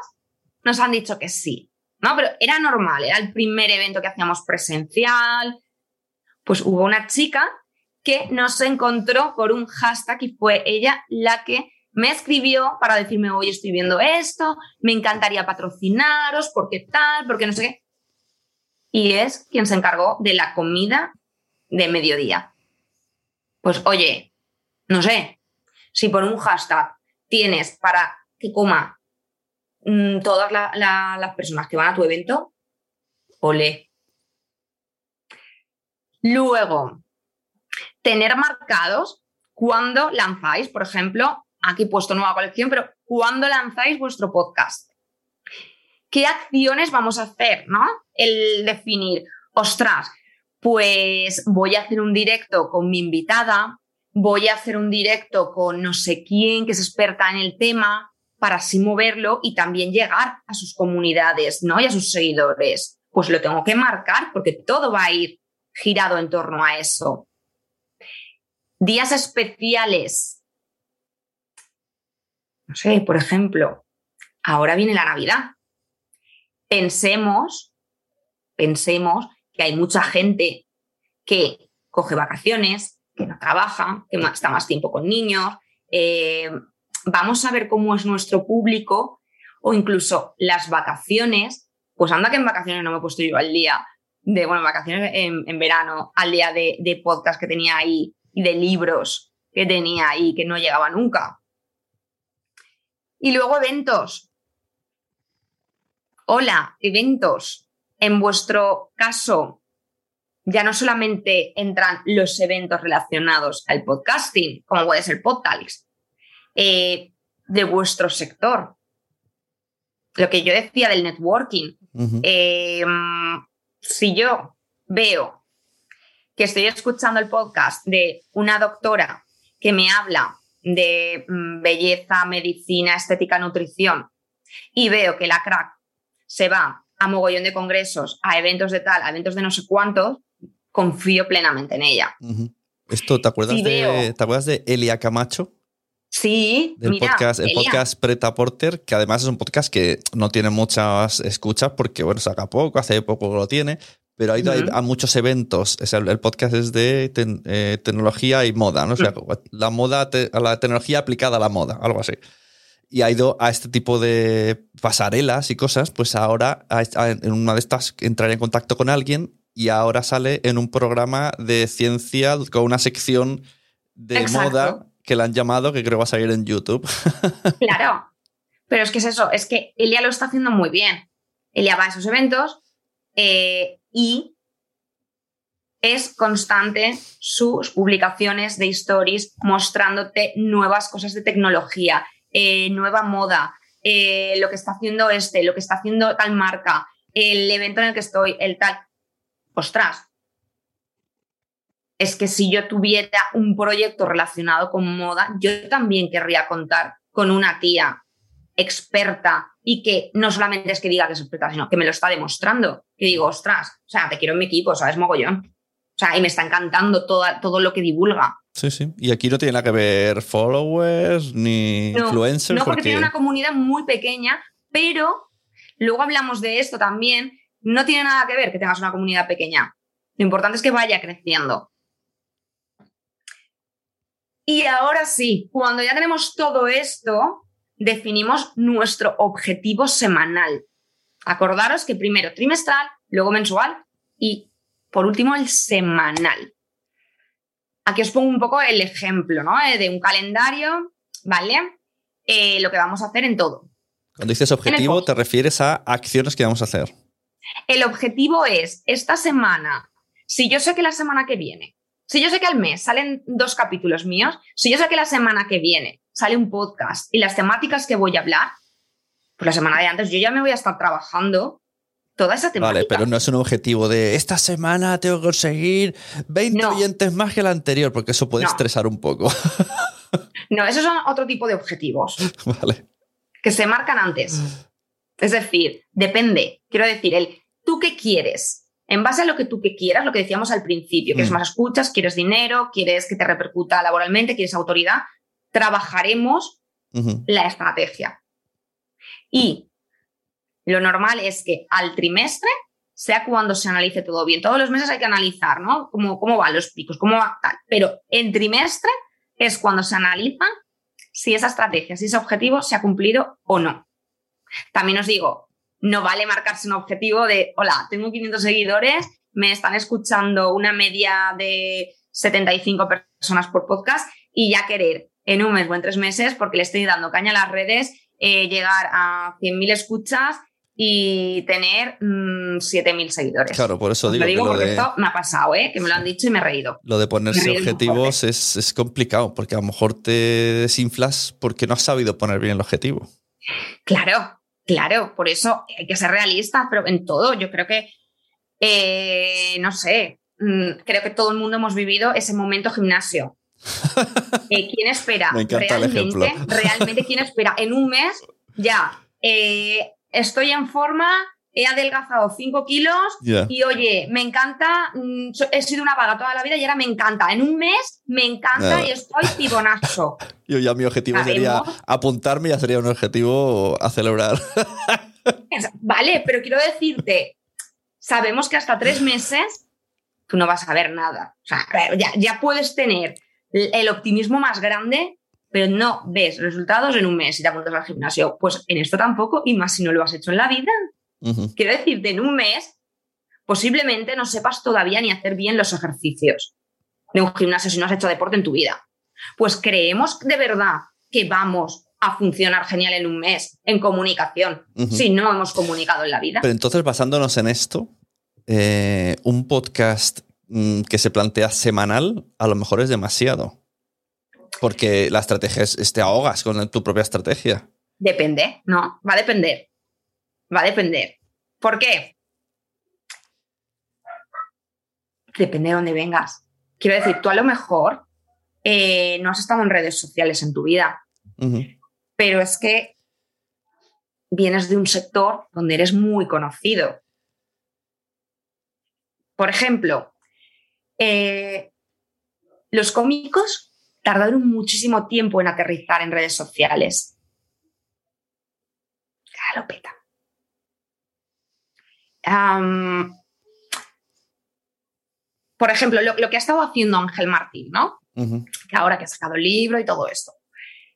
nos han dicho que sí. ¿no? Pero era normal, era el primer evento que hacíamos presencial. Pues hubo una chica que nos encontró por un hashtag y fue ella la que me escribió para decirme, oye, estoy viendo esto, me encantaría patrocinaros, porque tal, porque no sé qué. Y es quien se encargó de la comida de mediodía. Pues oye, no sé, si por un hashtag tienes para que coma mm, todas la- la- las personas que van a tu evento, ole. Luego, tener marcados cuando lanzáis, por ejemplo, aquí puesto nueva colección, pero cuando lanzáis vuestro podcast. ¿Qué acciones vamos a hacer? ¿No? El definir, ostras, pues voy a hacer un directo con mi invitada, voy a hacer un directo con no sé quién que es experta en el tema para así moverlo y también llegar a sus comunidades, ¿no? Y a sus seguidores. Pues lo tengo que marcar porque todo va a ir girado en torno a eso. Días especiales. No sé, por ejemplo, ahora viene la Navidad. Pensemos, pensemos que hay mucha gente que coge vacaciones, que no trabaja, que está más tiempo con niños. Eh, vamos a ver cómo es nuestro público o incluso las vacaciones. Pues anda que en vacaciones no me he puesto yo al día de, bueno, vacaciones en, verano, al día de, de podcast que tenía ahí y de libros que tenía ahí que no llegaba nunca. Y luego eventos. Hola, eventos. En vuestro caso, ya no solamente entran los eventos relacionados al podcasting, como puede ser Podtalks, eh, de vuestro sector. Lo que yo decía del networking. Eh, si yo veo que estoy escuchando el podcast de una doctora que me habla de mm, belleza, medicina, estética, nutrición, y veo que la crack se va a mogollón de congresos, a eventos de tal, a eventos de no sé cuántos, confío plenamente en ella. Esto, ¿te acuerdas, de, ¿te acuerdas de Elia Camacho? Sí, del podcast, el podcast Preta Porter, que además es un podcast que no tiene muchas escuchas porque, bueno, saca poco, hace poco lo tiene, pero ha ido a muchos eventos. el, podcast es de eh, tecnología y moda, ¿no? O sea, la moda, a la tecnología aplicada a la moda, algo así. Y ha ido a este tipo de pasarelas y cosas, pues ahora en una de estas entraría en contacto con alguien y ahora sale en un programa de ciencia con una sección de moda que la han llamado, que creo va a salir en YouTube. Claro, pero es que es eso, es que Elia lo está haciendo muy bien. Elia va a esos eventos, eh, y es constante sus publicaciones de stories mostrándote nuevas cosas de tecnología, eh, nueva moda, eh, lo que está haciendo este, lo que está haciendo tal marca, el evento en el que estoy, el tal. Ostras, es que si yo tuviera un proyecto relacionado con moda, yo también querría contar con una tía experta y que no solamente es que diga que es experta, sino que me lo está demostrando. Que digo, ostras, o sea, te quiero en mi equipo, ¿sabes? Mogollón. O sea, y me está encantando todo lo que divulga. Sí, sí. Y aquí no tiene nada que ver followers ni influencers. No, porque, tiene una comunidad muy pequeña, pero luego hablamos de esto también. No tiene nada que ver que tengas una comunidad pequeña. Lo importante es que vaya creciendo. Y ahora sí, cuando ya tenemos todo esto, definimos nuestro objetivo semanal. Acordaros que primero trimestral, luego mensual y por último el semanal. Aquí os pongo un poco el ejemplo ¿no? Eh, de un calendario, ¿vale? Eh, lo que vamos a hacer en todo. Cuando dices objetivo, te refieres a acciones que vamos a hacer. El objetivo es, esta semana, si yo sé que la semana que viene, si yo sé que al mes salen dos capítulos míos, si yo sé que la semana que viene sale un podcast y las temáticas que voy a hablar, pues la semana de antes yo ya me voy a estar trabajando toda esa temática. Vale, pero no es un objetivo de esta semana tengo que conseguir 20 oyentes más que la anterior, porque eso puede estresar un poco. no, esos son otro tipo de objetivos. Vale. Que se marcan antes. Es decir, depende. Quiero decir, el tú qué quieres. En base a lo que tú que quieras, lo que decíamos al principio, quieres mm. más escuchas, quieres dinero, quieres que te repercuta laboralmente, quieres autoridad, trabajaremos la estrategia. Y lo normal es que al trimestre sea cuando se analice todo bien. Todos los meses hay que analizar, ¿no? Cómo, cómo van los picos, cómo va tal. Pero en trimestre es cuando se analiza si esa estrategia, si ese objetivo se ha cumplido o no. También os digo, no vale marcarse un objetivo de, hola, tengo 500 seguidores, me están escuchando una media de 75 personas por podcast y ya querer en un mes o en tres meses, porque le estoy dando caña a las redes, eh, llegar a 100.000 escuchas y tener 7.000 mm, seguidores. Claro, por eso digo. Lo digo porque esto me ha pasado, ¿eh? que me lo han dicho y me he reído. Lo de ponerse objetivos es, es, complicado, porque a lo mejor te desinflas porque no has sabido poner bien el objetivo. Claro, claro, por eso hay que ser realista, pero en todo, yo creo que, eh, no sé, mm, creo que todo el mundo hemos vivido ese momento gimnasio eh, ¿Quién espera? realmente, realmente, ¿quién espera? En un mes ya eh, estoy en forma, he adelgazado 5 kilos y oye, me encanta, mm, he sido una vaga toda la vida y ahora me encanta. En un mes me encanta y estoy tibonazo. Yo ya mi objetivo sería apuntarme y ya sería un objetivo a celebrar. vale, pero quiero decirte, sabemos que hasta tres meses tú no vas a ver nada. O sea, ya, ya puedes tener el optimismo más grande, pero no ves resultados en un mes y te apuntas al gimnasio. Pues en esto tampoco, y más si no lo has hecho en la vida. Quiero decirte, en un mes posiblemente no sepas todavía ni hacer bien los ejercicios de un gimnasio si no has hecho deporte en tu vida. Pues creemos de verdad que vamos a funcionar genial en un mes en comunicación si no hemos comunicado en la vida. Pero entonces, basándonos en esto, eh, un podcast mm, que se plantea semanal a lo mejor es demasiado. Porque la estrategia es, te ahogas con tu propia estrategia. Depende, no, va a depender. Va a depender. ¿Por qué? Depende de dónde vengas. Quiero decir, tú a lo mejor eh, no has estado en redes sociales en tu vida, pero es que vienes de un sector donde eres muy conocido. Por ejemplo, eh, los cómicos tardaron muchísimo tiempo en aterrizar en redes sociales. Lo peta. por ejemplo, lo, que ha estado haciendo Ángel Martín, ¿no? Que ahora que ha sacado el libro y todo esto.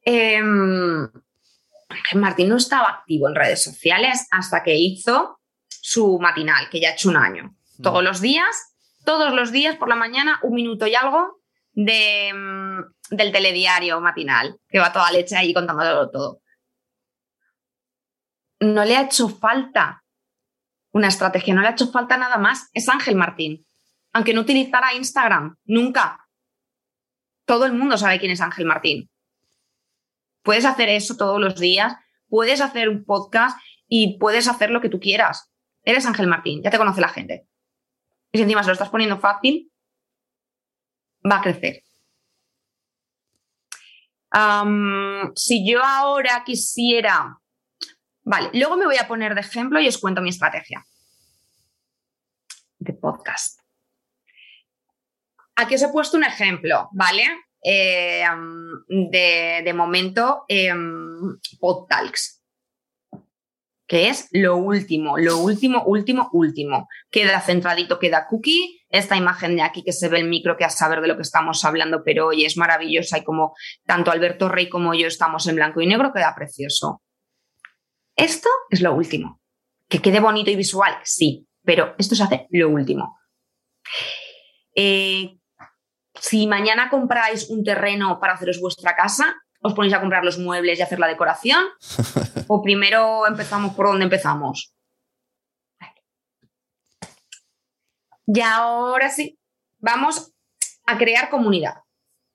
Em, Ángel Martín no estaba activo en redes sociales hasta que hizo su matinal, que ya ha hecho un año. Todos los días, todos los días por la mañana, un minuto y algo de, mm, del telediario matinal, que va toda leche ahí contándolo todo. No le ha hecho falta una estrategia, no le ha hecho falta nada más. Es Ángel Martín. Aunque no utilizara Instagram, nunca. Todo el mundo sabe quién es Ángel Martín. Puedes hacer eso todos los días, puedes hacer un podcast y puedes hacer lo que tú quieras. Eres Ángel Martín, ya te conoce la gente. Y si encima se lo estás poniendo fácil, va a crecer. si yo ahora quisiera... Vale, luego me voy a poner de ejemplo y os cuento mi estrategia de podcast. Aquí os he puesto un ejemplo, ¿vale? Eh, de, momento, eh, que es lo último, lo último, último, último. Queda centradito, queda cookie. Esta imagen de aquí que se ve el micro, que a saber de lo que estamos hablando, pero hoy es maravillosa y como tanto Alberto Rey como yo estamos en blanco y negro, queda precioso. Esto es lo último. Que quede bonito y visual, sí, pero esto se hace lo último. Eh, si mañana compráis un terreno para haceros vuestra casa, os ponéis a comprar los muebles y hacer la decoración? ¿O primero empezamos por donde empezamos? Y ahora sí, vamos a crear comunidad.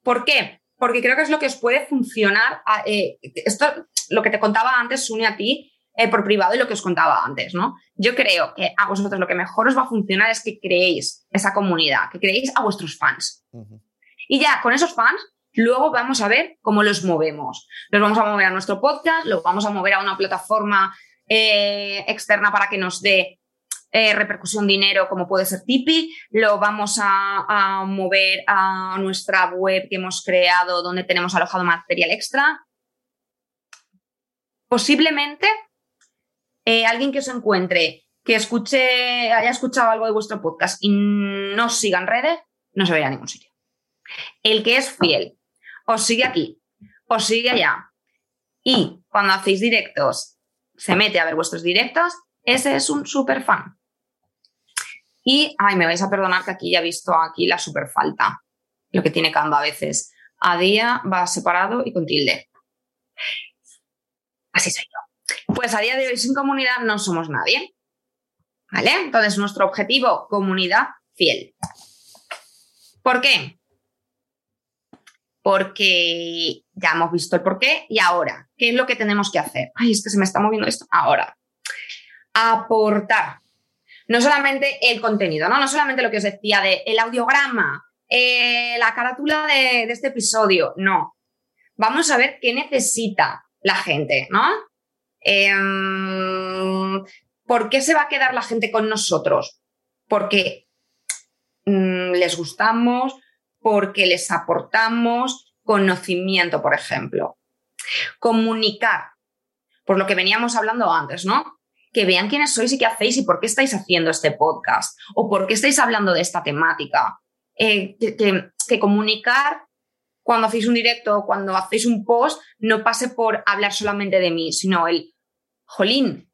¿Por qué? Porque creo que es lo que os puede funcionar. Eh, esto, lo que te contaba antes, une a ti, eh, por privado y lo que os contaba antes, ¿no? Yo creo que a vosotros lo que mejor os va a funcionar es que creéis esa comunidad, que creéis a vuestros fans. Y ya con esos fans Luego vamos a ver cómo los movemos. Los vamos a mover a nuestro podcast, los vamos a mover a una plataforma eh, externa para que nos dé eh, repercusión dinero como puede ser Tipeee, lo vamos a, mover a nuestra web que hemos creado donde tenemos alojado material extra. Posiblemente eh, alguien que os encuentre, que escuche, haya escuchado algo de vuestro podcast y no siga en redes, no se vaya a ningún sitio. El que es fiel, os sigue aquí, os sigue allá. Y cuando hacéis directos, se mete a ver vuestros directos, ese es un super fan. Y, ay, me vais a perdonar que aquí ya he visto aquí la super falta, lo que tiene Canva a veces. A día va separado y con tilde. Así soy yo. Pues a día de hoy sin comunidad no somos nadie. ¿Vale? Entonces nuestro objetivo, comunidad fiel. ¿Por qué? Porque ya hemos visto el porqué y ahora, ¿qué es lo que tenemos que hacer? Ay, es que se me está moviendo esto. Ahora, aportar. No solamente el contenido, ¿no? No solamente lo que os decía de el audiograma, eh, la carátula de, este episodio, no. Vamos a ver qué necesita la gente, ¿no? Em, ¿Por qué se va a quedar la gente con nosotros? Porque mm, les gustamos, porque les aportamos conocimiento, por ejemplo. Comunicar, por lo que veníamos hablando antes, ¿no? que vean quiénes sois y qué hacéis y por qué estáis haciendo este podcast o por qué estáis hablando de esta temática. Eh, que, comunicar cuando hacéis un directo o cuando hacéis un post no pase por hablar solamente de mí, sino el, jolín,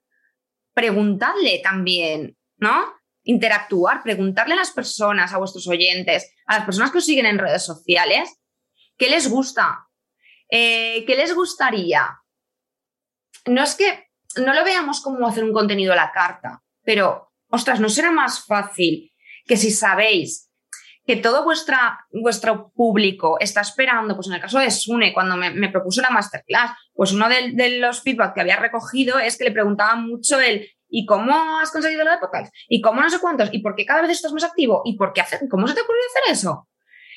preguntadle también, ¿no? Interactuar, preguntarle a las personas, a vuestros oyentes, a las personas que os siguen en redes sociales, ¿qué les gusta? Eh, ¿Qué les gustaría? No es que no lo veamos como hacer un contenido a la carta, pero, ostras, ¿no será más fácil que si sabéis que todo vuestro público está esperando, pues en el caso de Sune, cuando me, propuso la masterclass, pues uno de, los feedback que había recogido es que le preguntaba mucho el ¿y cómo has conseguido lo de podcast? ¿Y cómo no sé cuántos? ¿Y por qué cada vez estás más activo? ¿Y por qué hacer, cómo se te ocurrió hacer eso?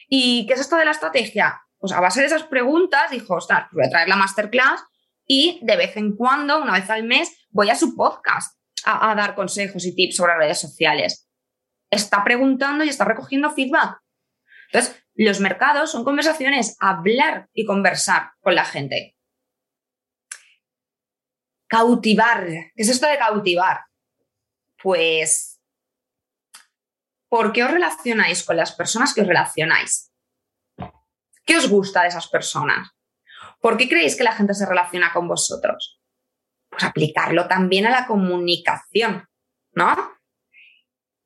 ¿Y qué es esto de la estrategia? Pues a base de esas preguntas dijo, ostras, voy a traer la masterclass y de vez en cuando, una vez al mes, voy a su podcast a dar consejos y tips sobre redes sociales está preguntando y está recogiendo feedback. Entonces, los mercados son conversaciones, hablar y conversar con la gente. Cautivar. ¿Qué es esto de cautivar? Pues, ¿por qué os relacionáis con las personas que os relacionáis? ¿Qué os gusta de esas personas? ¿Por qué creéis que la gente se relaciona con vosotros? Pues aplicarlo también a la comunicación, ¿no?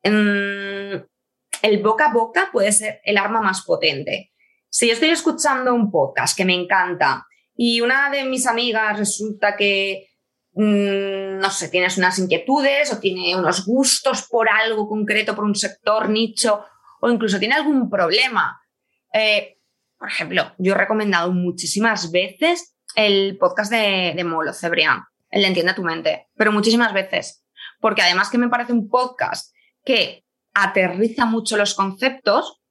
el boca a boca puede ser el arma más potente. Si yo estoy escuchando un podcast que me encanta y una de mis amigas resulta que, mm, no sé, tienes unas inquietudes o tiene unos gustos por algo concreto, por un sector, nicho, o incluso tiene algún problema. Eh, por ejemplo, yo he recomendado muchísimas veces el podcast de, de Molo Cebrián, el Entiende tu mente, pero muchísimas veces, porque además que me parece un podcast que aterriza mucho los conceptos,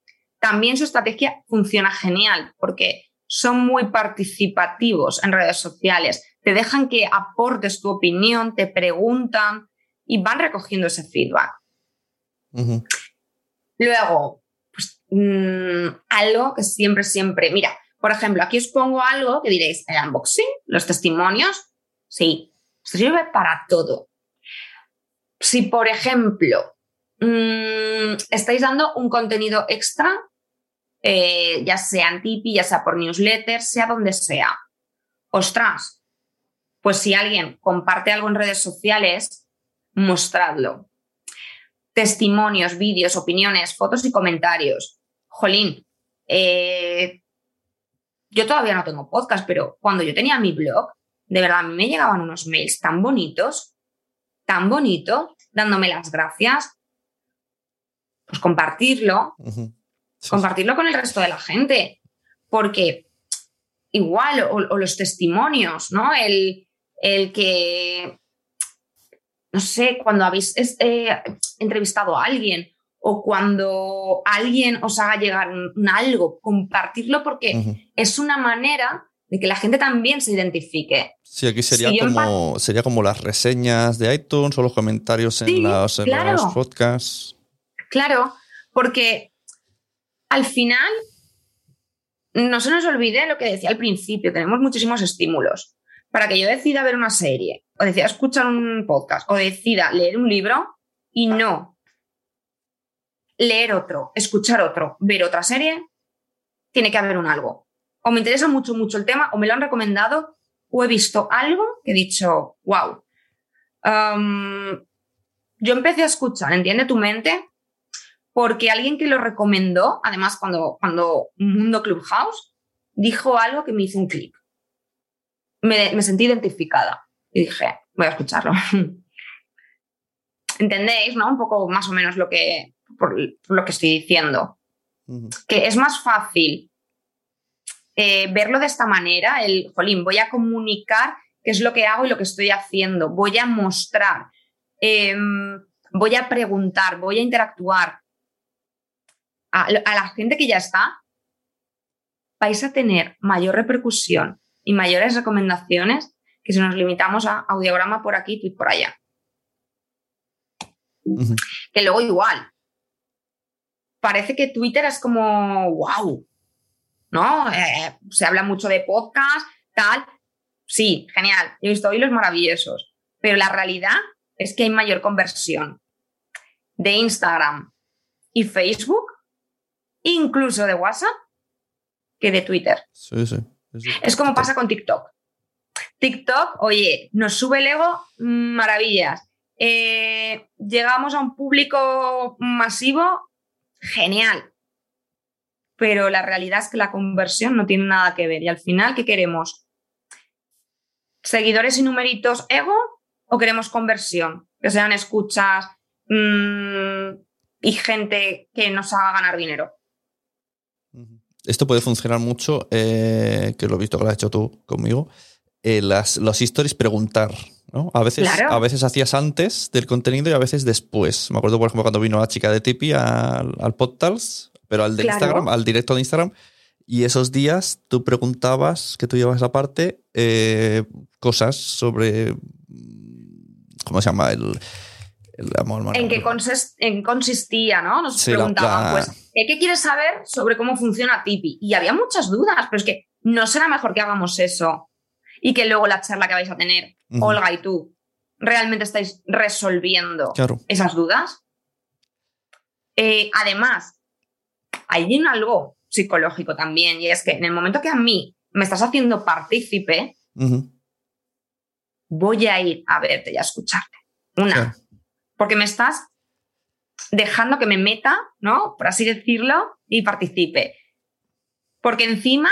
también su estrategia funciona genial porque son muy participativos en redes sociales, te dejan que aportes tu opinión, te preguntan y van recogiendo ese feedback. Luego, pues, mm, algo que siempre, siempre, mira, por ejemplo, aquí os pongo algo que diréis, el unboxing, los testimonios, sí, sirve para todo. Si, por ejemplo, Mm, estáis dando un contenido extra, eh, ya sea en Tipeee, ya sea por newsletter, sea donde sea. Ostras, pues si alguien comparte algo en redes sociales, mostradlo. Testimonios, vídeos, opiniones, fotos y comentarios. Jolín, eh, yo todavía no tengo podcast, pero cuando yo tenía mi blog, de verdad, a mí me llegaban unos mails tan bonitos, tan bonitos, dándome las gracias, pues compartirlo, compartirlo con el resto de la gente, porque igual, o, los testimonios, ¿no? El, el, que, no sé, cuando habéis eh, entrevistado a alguien o cuando alguien os haga llegar un, algo, compartirlo porque es una manera de que la gente también se identifique. Sí, aquí sería, como, sería como las reseñas de iTunes o los comentarios en, los, en los podcasts. Claro, porque al final no se nos olvide lo que decía al principio, tenemos muchísimos estímulos. Para que yo decida ver una serie, o decida escuchar un podcast, o decida leer un libro, y no leer otro, escuchar otro, ver otra serie, tiene que haber un algo. O me interesa mucho, mucho el tema, o me lo han recomendado, o he visto algo que he dicho, wow. yo empecé a escuchar, entiende tu mente, porque alguien que lo recomendó, además cuando, cuando Mundo Clubhouse, dijo algo que me hizo un clic. Me, sentí identificada y dije, voy a escucharlo. ¿Entendéis, no? Un poco más o menos lo que, por, lo que estoy diciendo. Que es más fácil eh, verlo de esta manera, el, jolín, voy a comunicar qué es lo que hago y lo que estoy haciendo, voy a mostrar, em, voy a preguntar, voy a interactuar, a, la gente que ya está, vais a tener mayor repercusión y mayores recomendaciones que si nos limitamos a audiograma por aquí, y por allá. Que luego igual. Parece que Twitter es como, wow, ¿no? Eh, se habla mucho de podcast, tal. Sí, genial. Yo he visto hilos maravillosos. Pero la realidad es que hay mayor conversión de Instagram y Facebook, incluso de WhatsApp, que de Twitter. Sí, sí. Es como pasa con TikTok. TikTok, oye, nos sube el ego, maravillas. Eh, llegamos a un público masivo, genial. Pero la realidad es que la conversión no tiene nada que ver. Y al final, ¿qué queremos? ¿Seguidores y numeritos ego o queremos conversión? Que sean escuchas mmm, y gente que nos haga ganar dinero. Esto puede funcionar mucho, eh, que lo he visto que lo has hecho tú conmigo. Eh, las, los stories preguntar. ¿no? A, veces, Claro. a veces hacías antes del contenido y a veces después. Me acuerdo, por ejemplo, cuando vino la chica de Tipi al, al Podtals, pero al de Claro. Instagram, al directo de Instagram. Y esos días tú preguntabas, que tú llevas aparte, eh, cosas sobre. ¿Cómo se llama? El. Amor, ¿En qué en consistía, no? Nos Sí, preguntaban, la- pues, ¿eh, ¿qué quieres saber sobre cómo funciona Tipi? Y había muchas dudas, pero es que no será mejor que hagamos eso y que luego la charla que vais a tener. Olga y tú, realmente estáis resolviendo Claro. esas dudas. Eh, además, hay un algo psicológico también, y es que en el momento que a mí me estás haciendo partícipe, voy a ir a verte y a escucharte. Una, Claro. Porque me estás dejando que me meta, ¿no? Por así decirlo, y participe. Porque encima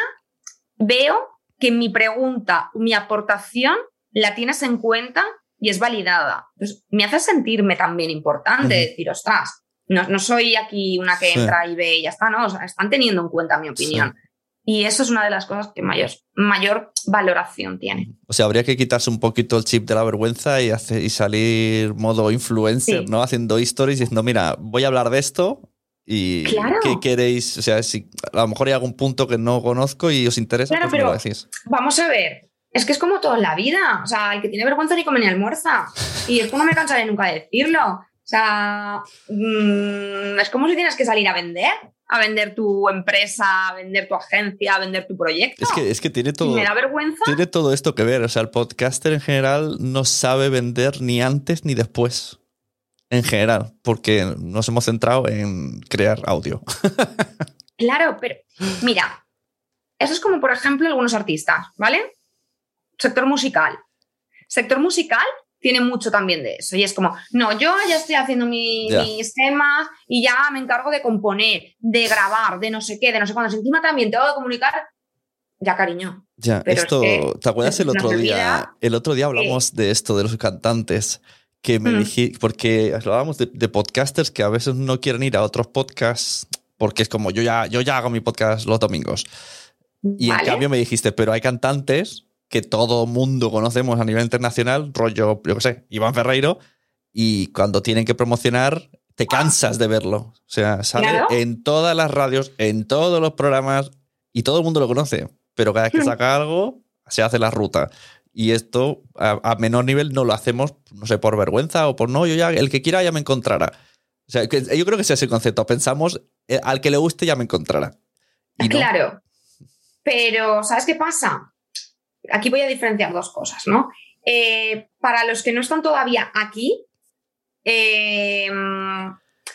veo que mi pregunta, mi aportación, la tienes en cuenta y es validada. Entonces, me hace sentirme también importante, Ujú. decir, ostras, no, no soy aquí una que Sí. entra y ve y ya está, ¿no? O sea, están teniendo en cuenta mi opinión. Y eso es una de las cosas que mayor, mayor valoración tiene. O sea, habría que quitarse un poquito el chip de la vergüenza y, hacer, y salir modo influencer, Sí. ¿no? Haciendo stories diciendo, mira, voy a hablar de esto y Claro. ¿qué queréis? O sea, si a lo mejor hay algún punto que no conozco y os interesa, Claro, pues me lo pero- decís. Vamos a ver. Es que es como todo en la vida. O sea, el que tiene vergüenza ni come ni almuerza. Y esto no me cansaré nunca de decirlo. O sea, mm, es como si tienes que salir a vender. A vender tu empresa, a vender tu agencia, a vender tu proyecto. Es que, es que tiene todo, me da vergüenza. tiene todo esto que ver. O sea, el podcaster en general no sabe vender ni antes ni después. En general, porque nos hemos centrado en crear audio. Claro, pero mira, eso es como, por ejemplo, algunos artistas, ¿vale? Sector musical. Sector musical tiene mucho también de eso. Y es como, no, yo ya estoy haciendo mi- Ya. mis temas y ya me encargo de componer, de grabar, de no sé qué, de no sé cuándo. Encima también tengo que comunicar. Ya, cariño. Ya, Pero es esto, que ¿te acuerdas el otro día? El otro día hablamos de esto, de los cantantes, que me Mm. dije, porque hablábamos de, de podcasters que a veces no quieren ir a otros podcasts, porque es como yo ya, yo ya hago mi podcast los domingos. Y en ¿Vale? cambio me dijiste, pero hay cantantes que todo mundo conocemos a nivel internacional, rollo, yo qué sé, Iván Ferreiro, y cuando tienen que promocionar, te cansas de verlo. O sea, sale Claro. en todas las radios, en todos los programas, y todo el mundo lo conoce. Pero cada vez que Hmm. saca algo, se hace la ruta. Y esto a, a menor nivel no lo hacemos, no sé, por vergüenza o por no, yo ya, el que quiera ya me encontrará. O sea, que yo creo que ese es el concepto. Pensamos, eh, al que le guste ya me encontrará. Y no. Claro. Pero, ¿sabes qué pasa? Aquí voy a diferenciar dos cosas, ¿no? Eh, para los que no están todavía aquí, eh,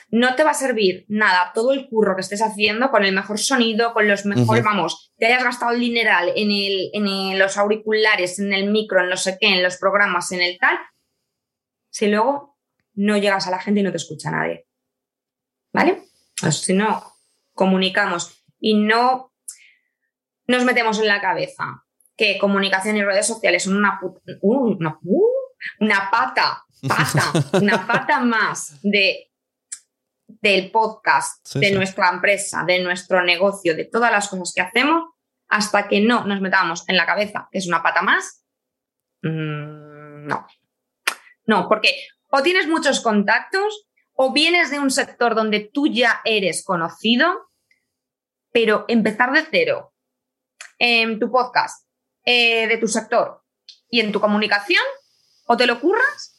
no te va a servir nada todo el curro que estés haciendo con el mejor sonido, con los mejores, vamos, te hayas gastado el dineral en, el, en el- los auriculares, en el micro, en no sé qué, en los programas, en el tal, si luego no llegas a la gente y no te escucha nadie. ¿Vale? Pues si no comunicamos y no nos metemos en la cabeza que comunicación y redes sociales son una, uh, una, uh, una pata, pata, una pata más de, del podcast, Sí, de sí. nuestra empresa, de nuestro negocio, de todas las cosas que hacemos, hasta que no nos metamos en la cabeza que es una pata más, mm, no. No, porque o tienes muchos contactos o vienes de un sector donde tú ya eres conocido, pero empezar de cero en tu podcast, eh, de tu sector y en tu comunicación, o te lo curras,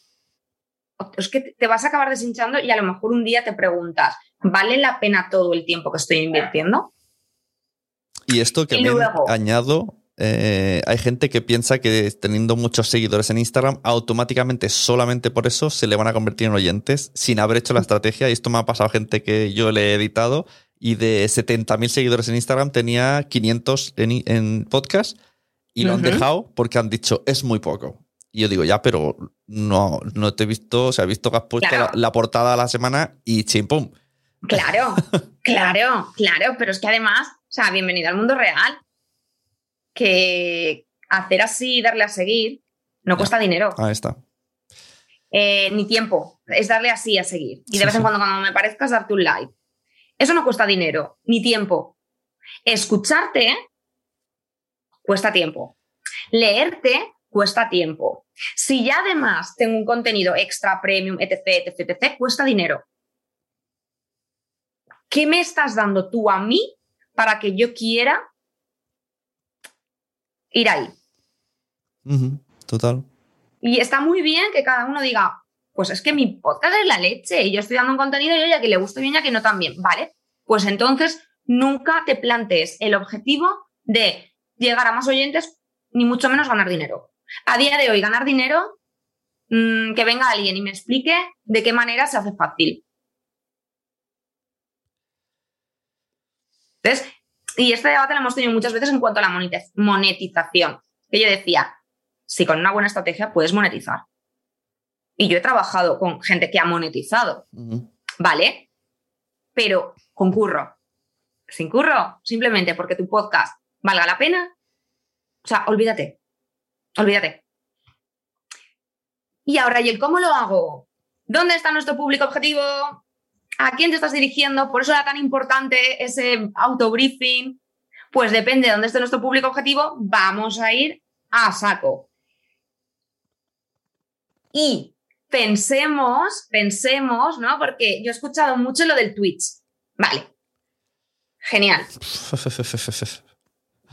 o es que te vas a acabar deshinchando y a lo mejor un día te preguntas, ¿vale la pena todo el tiempo que estoy invirtiendo? Y esto que Y me luego- añado eh, hay gente que piensa que teniendo muchos seguidores en Instagram, automáticamente, solamente por eso, se le van a convertir en oyentes sin haber hecho la estrategia. Y esto me ha pasado a gente que yo le he editado y de 70.000 seguidores en Instagram tenía 500 en, en podcast y lo han dejado porque han dicho es muy poco. Y yo digo, ya, pero no, no te he visto, o sea, he visto que has puesto Claro. la, la portada a la semana y chimpum. Claro, claro, claro, pero es que además, o sea, bienvenido al mundo real. Que hacer así, darle a seguir, no cuesta dinero, Ahí está. eh, ni tiempo, es darle así a seguir. Y Sí, de vez en sí. cuando, cuando me parezcas, darte un like. Eso no cuesta dinero, ni tiempo. Escucharte cuesta tiempo. Leerte cuesta tiempo. Si ya además tengo un contenido extra, premium, etc., etc., etc., cuesta dinero. ¿Qué me estás dando tú a mí para que yo quiera ir ahí? Total. Y está muy bien que cada uno diga, pues es que mi podcast es la leche y yo estoy dando un contenido y oye, que le guste bien y a que no tan bien, ¿vale? Pues entonces nunca te plantees el objetivo de llegar a más oyentes, ni mucho menos ganar dinero. A día de hoy, ganar dinero, mm, que venga alguien y me explique de qué manera se hace fácil. Entonces, y este debate lo hemos tenido muchas veces en cuanto a la monetiz- monetización. Que yo decía, si con una buena estrategia puedes monetizar. Y yo he trabajado con gente que ha monetizado. ¿vale? Pero con curro. Sin curro, simplemente porque tu podcast valga la pena. O sea, olvídate. Olvídate. Y ahora, ¿y el cómo lo hago? ¿Dónde está nuestro público objetivo? ¿A quién te estás dirigiendo? Por eso era tan importante ese autobriefing. Pues depende de dónde esté nuestro público objetivo, vamos a ir a saco. Y pensemos, pensemos, ¿no? Porque yo he escuchado mucho lo del Twitch. Vale. Genial.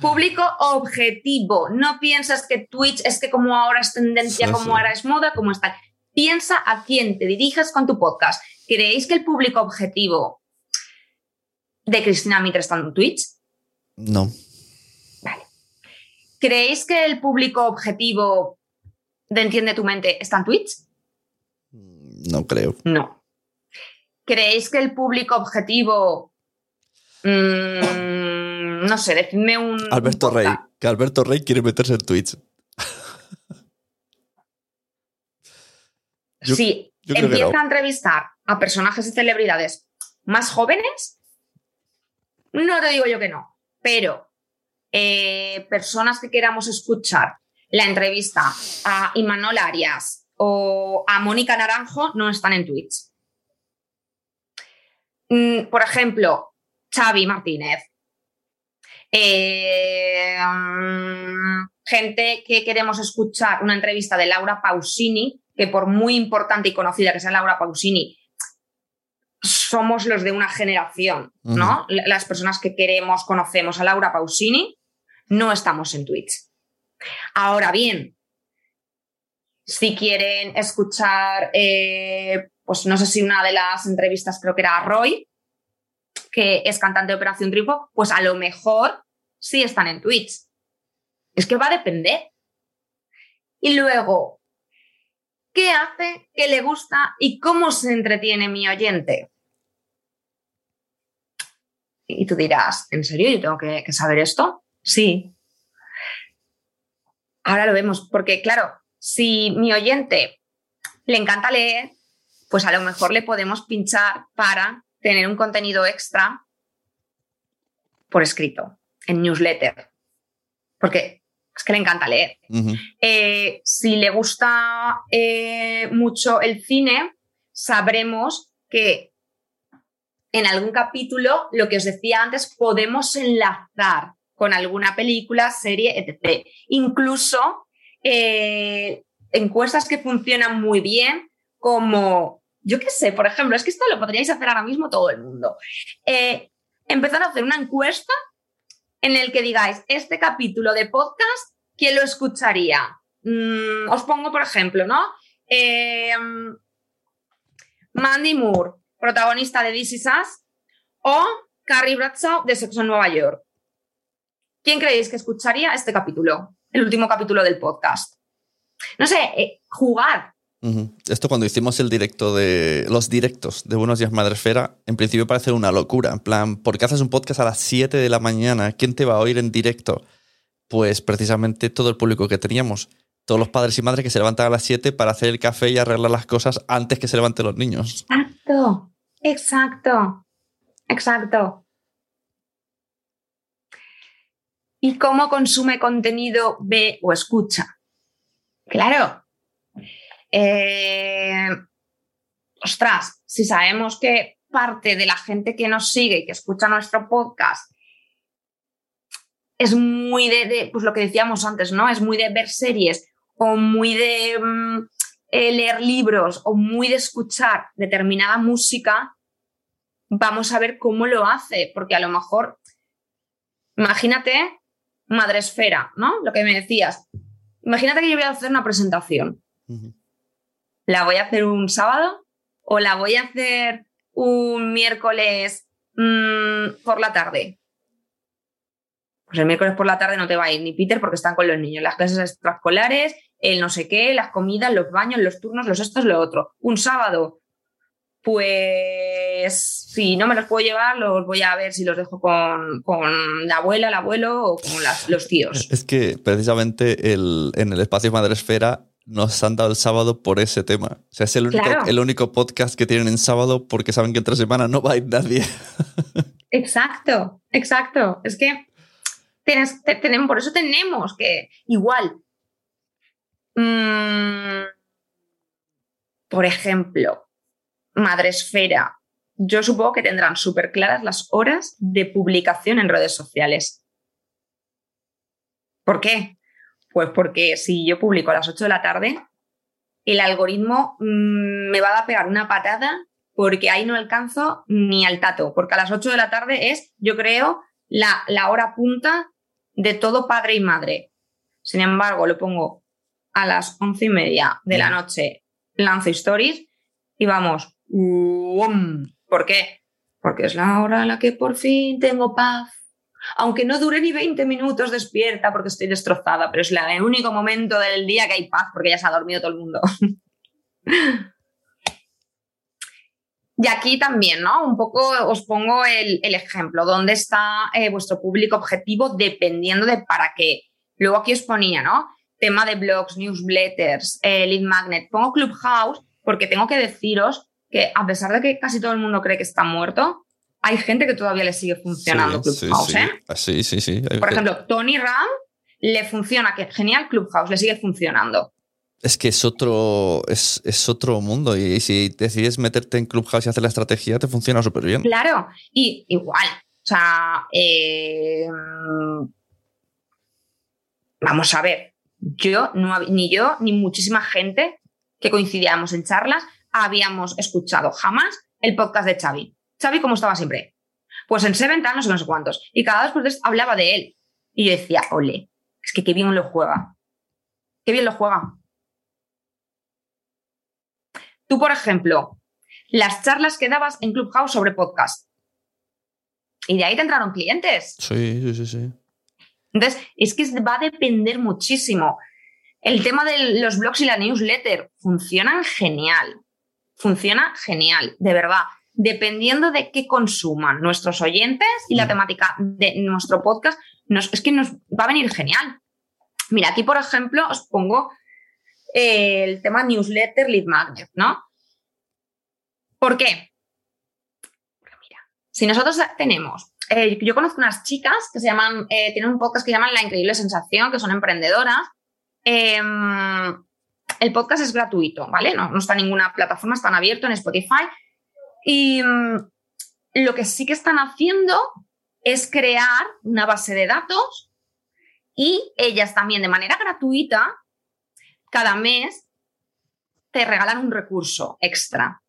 Público objetivo. No piensas que Twitch es que como ahora es tendencia, Sí, como sí. ahora es moda, como está. Piensa a quién te dirijas con tu podcast. ¿Creéis que el público objetivo de Cristina Mitre está en Twitch? No. ¿Creéis que el público objetivo de Entiende tu mente está en Twitch? No creo. No. ¿Creéis que el público objetivo... mm, no sé, decidme un... Alberto un Rey. Que Alberto Rey quiere meterse en Twitch. Yo- que empieza no. a entrevistar a personajes y celebridades más jóvenes, no te digo yo que no, pero eh, personas que queramos escuchar la entrevista a Imanol Arias o a Mónica Naranjo no están en Twitch. Mm, por ejemplo, Xavi Martínez. Eh, mm, gente que queremos escuchar una entrevista de Laura Pausini, que por muy importante y conocida que sea Laura Pausini, somos los de una generación, ¿no? La- Las personas que queremos, conocemos a Laura Pausini, no estamos en Twitch. Ahora bien, si quieren escuchar, eh, pues no sé si una de las entrevistas creo que era a Roy, que es cantante de Operación Triunfo, pues a lo mejor sí están en Twitch. Es que va a depender. Y luego, ¿qué hace, qué le gusta y cómo se entretiene mi oyente? Y tú dirás, ¿en serio yo tengo que, que saber esto? Sí. Ahora lo vemos, porque claro, si mi oyente le encanta leer, pues a lo mejor le podemos pinchar para tener un contenido extra por escrito, en newsletter, porque es que le encanta leer. Eh, si le gusta eh, mucho el cine, sabremos que en algún capítulo, lo que os decía antes, podemos enlazar con alguna película, serie, etc. Incluso eh, encuestas que funcionan muy bien, como, yo qué sé, por ejemplo, es que esto lo podríais hacer ahora mismo todo el mundo. Eh, empezar a hacer una encuesta en el que digáis, este capítulo de podcast, ¿quién lo escucharía? Mm, os pongo, por ejemplo, ¿no? Eh, Mandy Moore, protagonista de This Is Us, o Carrie Bradshaw de Sexo en Nueva York. ¿quién creéis que escucharía este capítulo? El último capítulo del podcast. No sé, eh, jugar. Esto cuando hicimos el directo de los directos de Buenos Días Madresfera, en principio parece una locura. En plan, ¿por qué haces un podcast a las 7 de la mañana? ¿Quién te va a oír en directo? Pues precisamente todo el público que teníamos. Todos los padres y madres que se levantan a las 7 para hacer el café y arreglar las cosas antes que se levanten los niños. Exacto, exacto, exacto. ¿Y cómo consume contenido, ve o escucha? Claro. Eh, ostras, si sabemos que parte de la gente que nos sigue y que escucha nuestro podcast es muy de, pues lo que decíamos antes, ¿no? Es muy de ver series o muy de mm, eh, leer libros o muy de escuchar determinada música, vamos a ver cómo lo hace, porque a lo mejor, imagínate, madresfera, ¿no? Lo que me decías. Imagínate que yo voy a hacer una presentación. ¿La voy a hacer un sábado o la voy a hacer un miércoles mm, por la tarde? Pues el miércoles por la tarde no te va a ir ni Peter porque están con los niños, las clases extraescolares, el no sé qué, las comidas, los baños, los turnos, los estos, lo otro. Un sábado, pues si no me los puedo llevar, los voy a ver si los dejo con, la abuela, el abuelo o con los tíos. Es que precisamente el, en el espacio Madresfera nos han dado el sábado por ese tema. O sea, es el único, el único podcast que tienen en sábado porque saben que entre semana no va a ir nadie. Exacto, exacto. Es que tenemos, por eso tenemos que, igual, mm, por ejemplo, Madresfera, yo supongo que tendrán súper claras las horas de publicación en redes sociales. ¿Por qué? Pues porque si yo publico a las 8 de la tarde, el algoritmo mm, me va a pegar una patada porque ahí no alcanzo ni al tato, porque a las 8 de la tarde es, yo creo, la, la hora punta de todo padre y madre. Sin embargo, lo pongo a las once y media de la noche, lanzo stories y vamos. ¿Por qué? Porque es la hora en la que por fin tengo paz. Aunque no dure ni 20 minutos despierta porque estoy destrozada, pero es el único momento del día que hay paz porque ya se ha dormido todo el mundo. Y aquí también, ¿no? Un poco os pongo el, ejemplo, ¿dónde está eh, vuestro público objetivo dependiendo de para qué? Luego aquí os ponía, ¿no? Tema de blogs, newsletters, eh, lead magnet. Pongo Clubhouse porque tengo que deciros que a pesar de que casi todo el mundo cree que está muerto, hay gente que todavía le sigue funcionando Clubhouse, sí, ¿eh? Sí, sí, sí. Por ejemplo, Tony Ram le funciona, que genial Clubhouse, le sigue funcionando. Es que es otro, es, otro mundo y si decides meterte en Clubhouse y hacer la estrategia, te funciona súper bien. Claro, y igual, o sea, eh, vamos a ver, yo, ni yo, ni muchísima gente que coincidíamos en charlas, habíamos escuchado jamás el podcast de Xavi. Xavi, como estaba siempre. Pues en Seven no sé, no sé cuántos. Y cada dos por hablaba de él. Y yo decía, ole, es que qué bien lo juega. Qué bien lo juega. Tú, por ejemplo, las charlas que dabas en Clubhouse sobre podcast. Y de ahí te entraron clientes. Sí, sí, sí, sí. Entonces, es que va a depender muchísimo. El tema de los blogs y la newsletter funcionan genial. Funciona genial, de verdad. Dependiendo de qué consuman nuestros oyentes y la mm. temática de nuestro podcast, es que nos va a venir genial. Mira, aquí, por ejemplo, os pongo el tema newsletter lead magnet, ¿no? ¿Por qué? mira, si nosotros tenemos, eh, yo conozco unas chicas que se llaman, eh, tienen un podcast que se llaman La Increíble Sensación, que son emprendedoras. Em, el podcast es gratuito, ¿vale? No, no está en ninguna plataforma, está abierto en Spotify. Y mm, lo que sí que están haciendo es crear una base de datos y ellas también de manera gratuita cada mes te regalan un recurso extra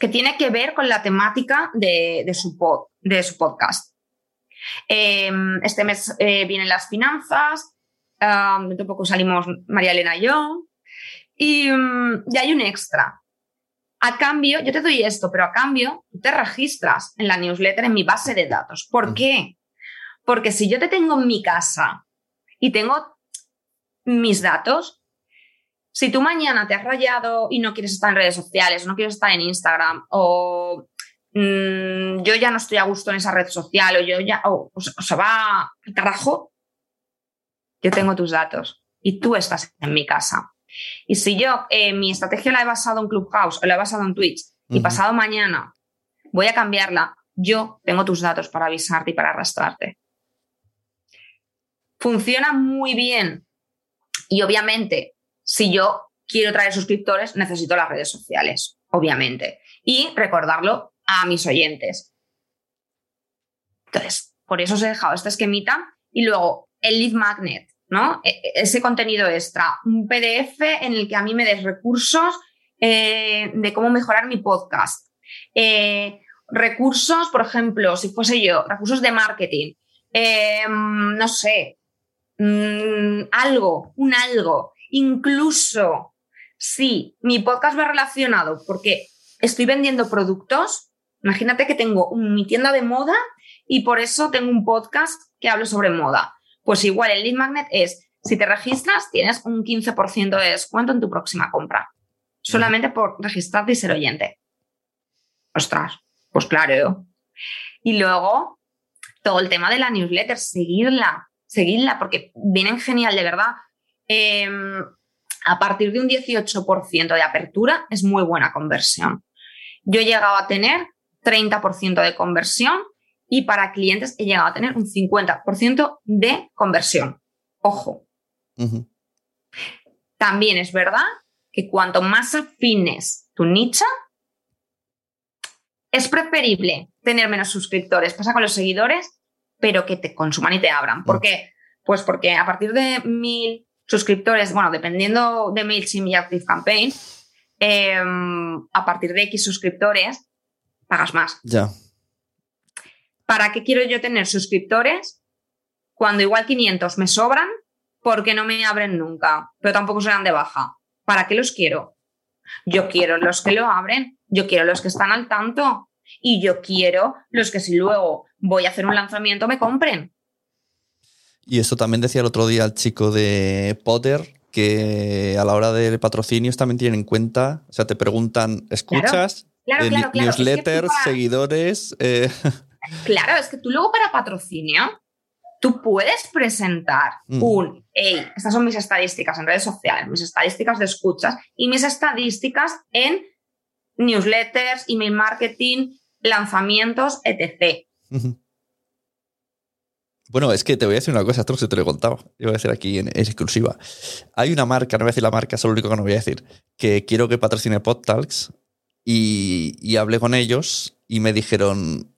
que tiene que ver con la temática de, su, de su, podcast. Em, este mes eh, vienen las finanzas, um, poco salimos María Elena y yo, y, mm, y, hay un extra. A cambio, yo te doy esto, pero a cambio te registras en la newsletter en mi base de datos. ¿Por qué? Porque si yo te tengo en mi casa y tengo mis datos, si tú mañana te has rayado y no quieres estar en redes sociales, no quieres estar en Instagram, o mm, yo ya no estoy a gusto en esa red social, o yo ya, o, o se va al carajo, yo tengo tus datos y tú estás en mi casa. Y si yo eh, mi estrategia la he basado en Clubhouse o la he basado en Twitch y pasado mañana voy a cambiarla, yo tengo tus datos para avisarte y para arrastrarte. Funciona muy bien. Y obviamente, si yo quiero traer suscriptores, necesito las redes sociales, obviamente. Y recordarlo a mis oyentes. Entonces, por eso os he dejado este esquemita. Y luego, el lead magnet, ¿no? E- e- Ese contenido extra, un PDF en el que a mí me des recursos eh, de cómo mejorar mi podcast. Eh, recursos, por ejemplo, si fuese yo, recursos de marketing, eh, no sé, mm, algo, un algo, incluso si mi podcast va relacionado porque estoy vendiendo productos, imagínate que tengo mi tienda de moda y por eso tengo un podcast que hablo sobre moda. Pues igual el lead magnet es, si te registras, tienes un 15% de descuento en tu próxima compra, solamente por registrarte y ser oyente. Ostras, pues claro. Y luego, todo el tema de la newsletter, seguirla, seguirla, porque vienen genial, de verdad. Eh, a partir de un 18% de apertura es muy buena conversión. Yo he llegado a tener 30% de conversión y para clientes he llegado a tener un 50% de conversión. Ojo, también es verdad que cuanto más afines tu nicho, es preferible tener menos suscriptores. Pasa con los seguidores, pero que te consuman y te abran. ¿Por Mm. qué? Pues porque a partir de mil suscriptores, bueno, dependiendo de MailChimp y ActiveCampaign, eh, a partir de X suscriptores, pagas más. Ya. ¿Para qué quiero yo tener suscriptores cuando igual 500 me sobran porque no me abren nunca, pero tampoco se dan de baja? ¿Para qué los quiero? Yo quiero los que lo abren, yo quiero los que están al tanto y yo quiero los que si luego voy a hacer un lanzamiento me compren. Y esto también decía el otro día el chico de Potter, que a la hora de patrocinios también tienen en cuenta, o sea, te preguntan, ¿escuchas? Claro, Eh, claro, claro. Es que tú Newsletters, para- seguidores. eh, Claro, es que tú luego para patrocinio, tú puedes presentar Mm. un, hey, estas son mis estadísticas en redes sociales, mis estadísticas de escuchas y mis estadísticas en newsletters, email marketing, lanzamientos, etc. Bueno, es que te voy a decir una cosa, esto no se te lo he contado. Yo voy a decir aquí en, en exclusiva. Hay una marca, no voy a decir la marca, es lo único que no voy a decir, que quiero que patrocine PodTalks y, y hablé con ellos y me dijeron,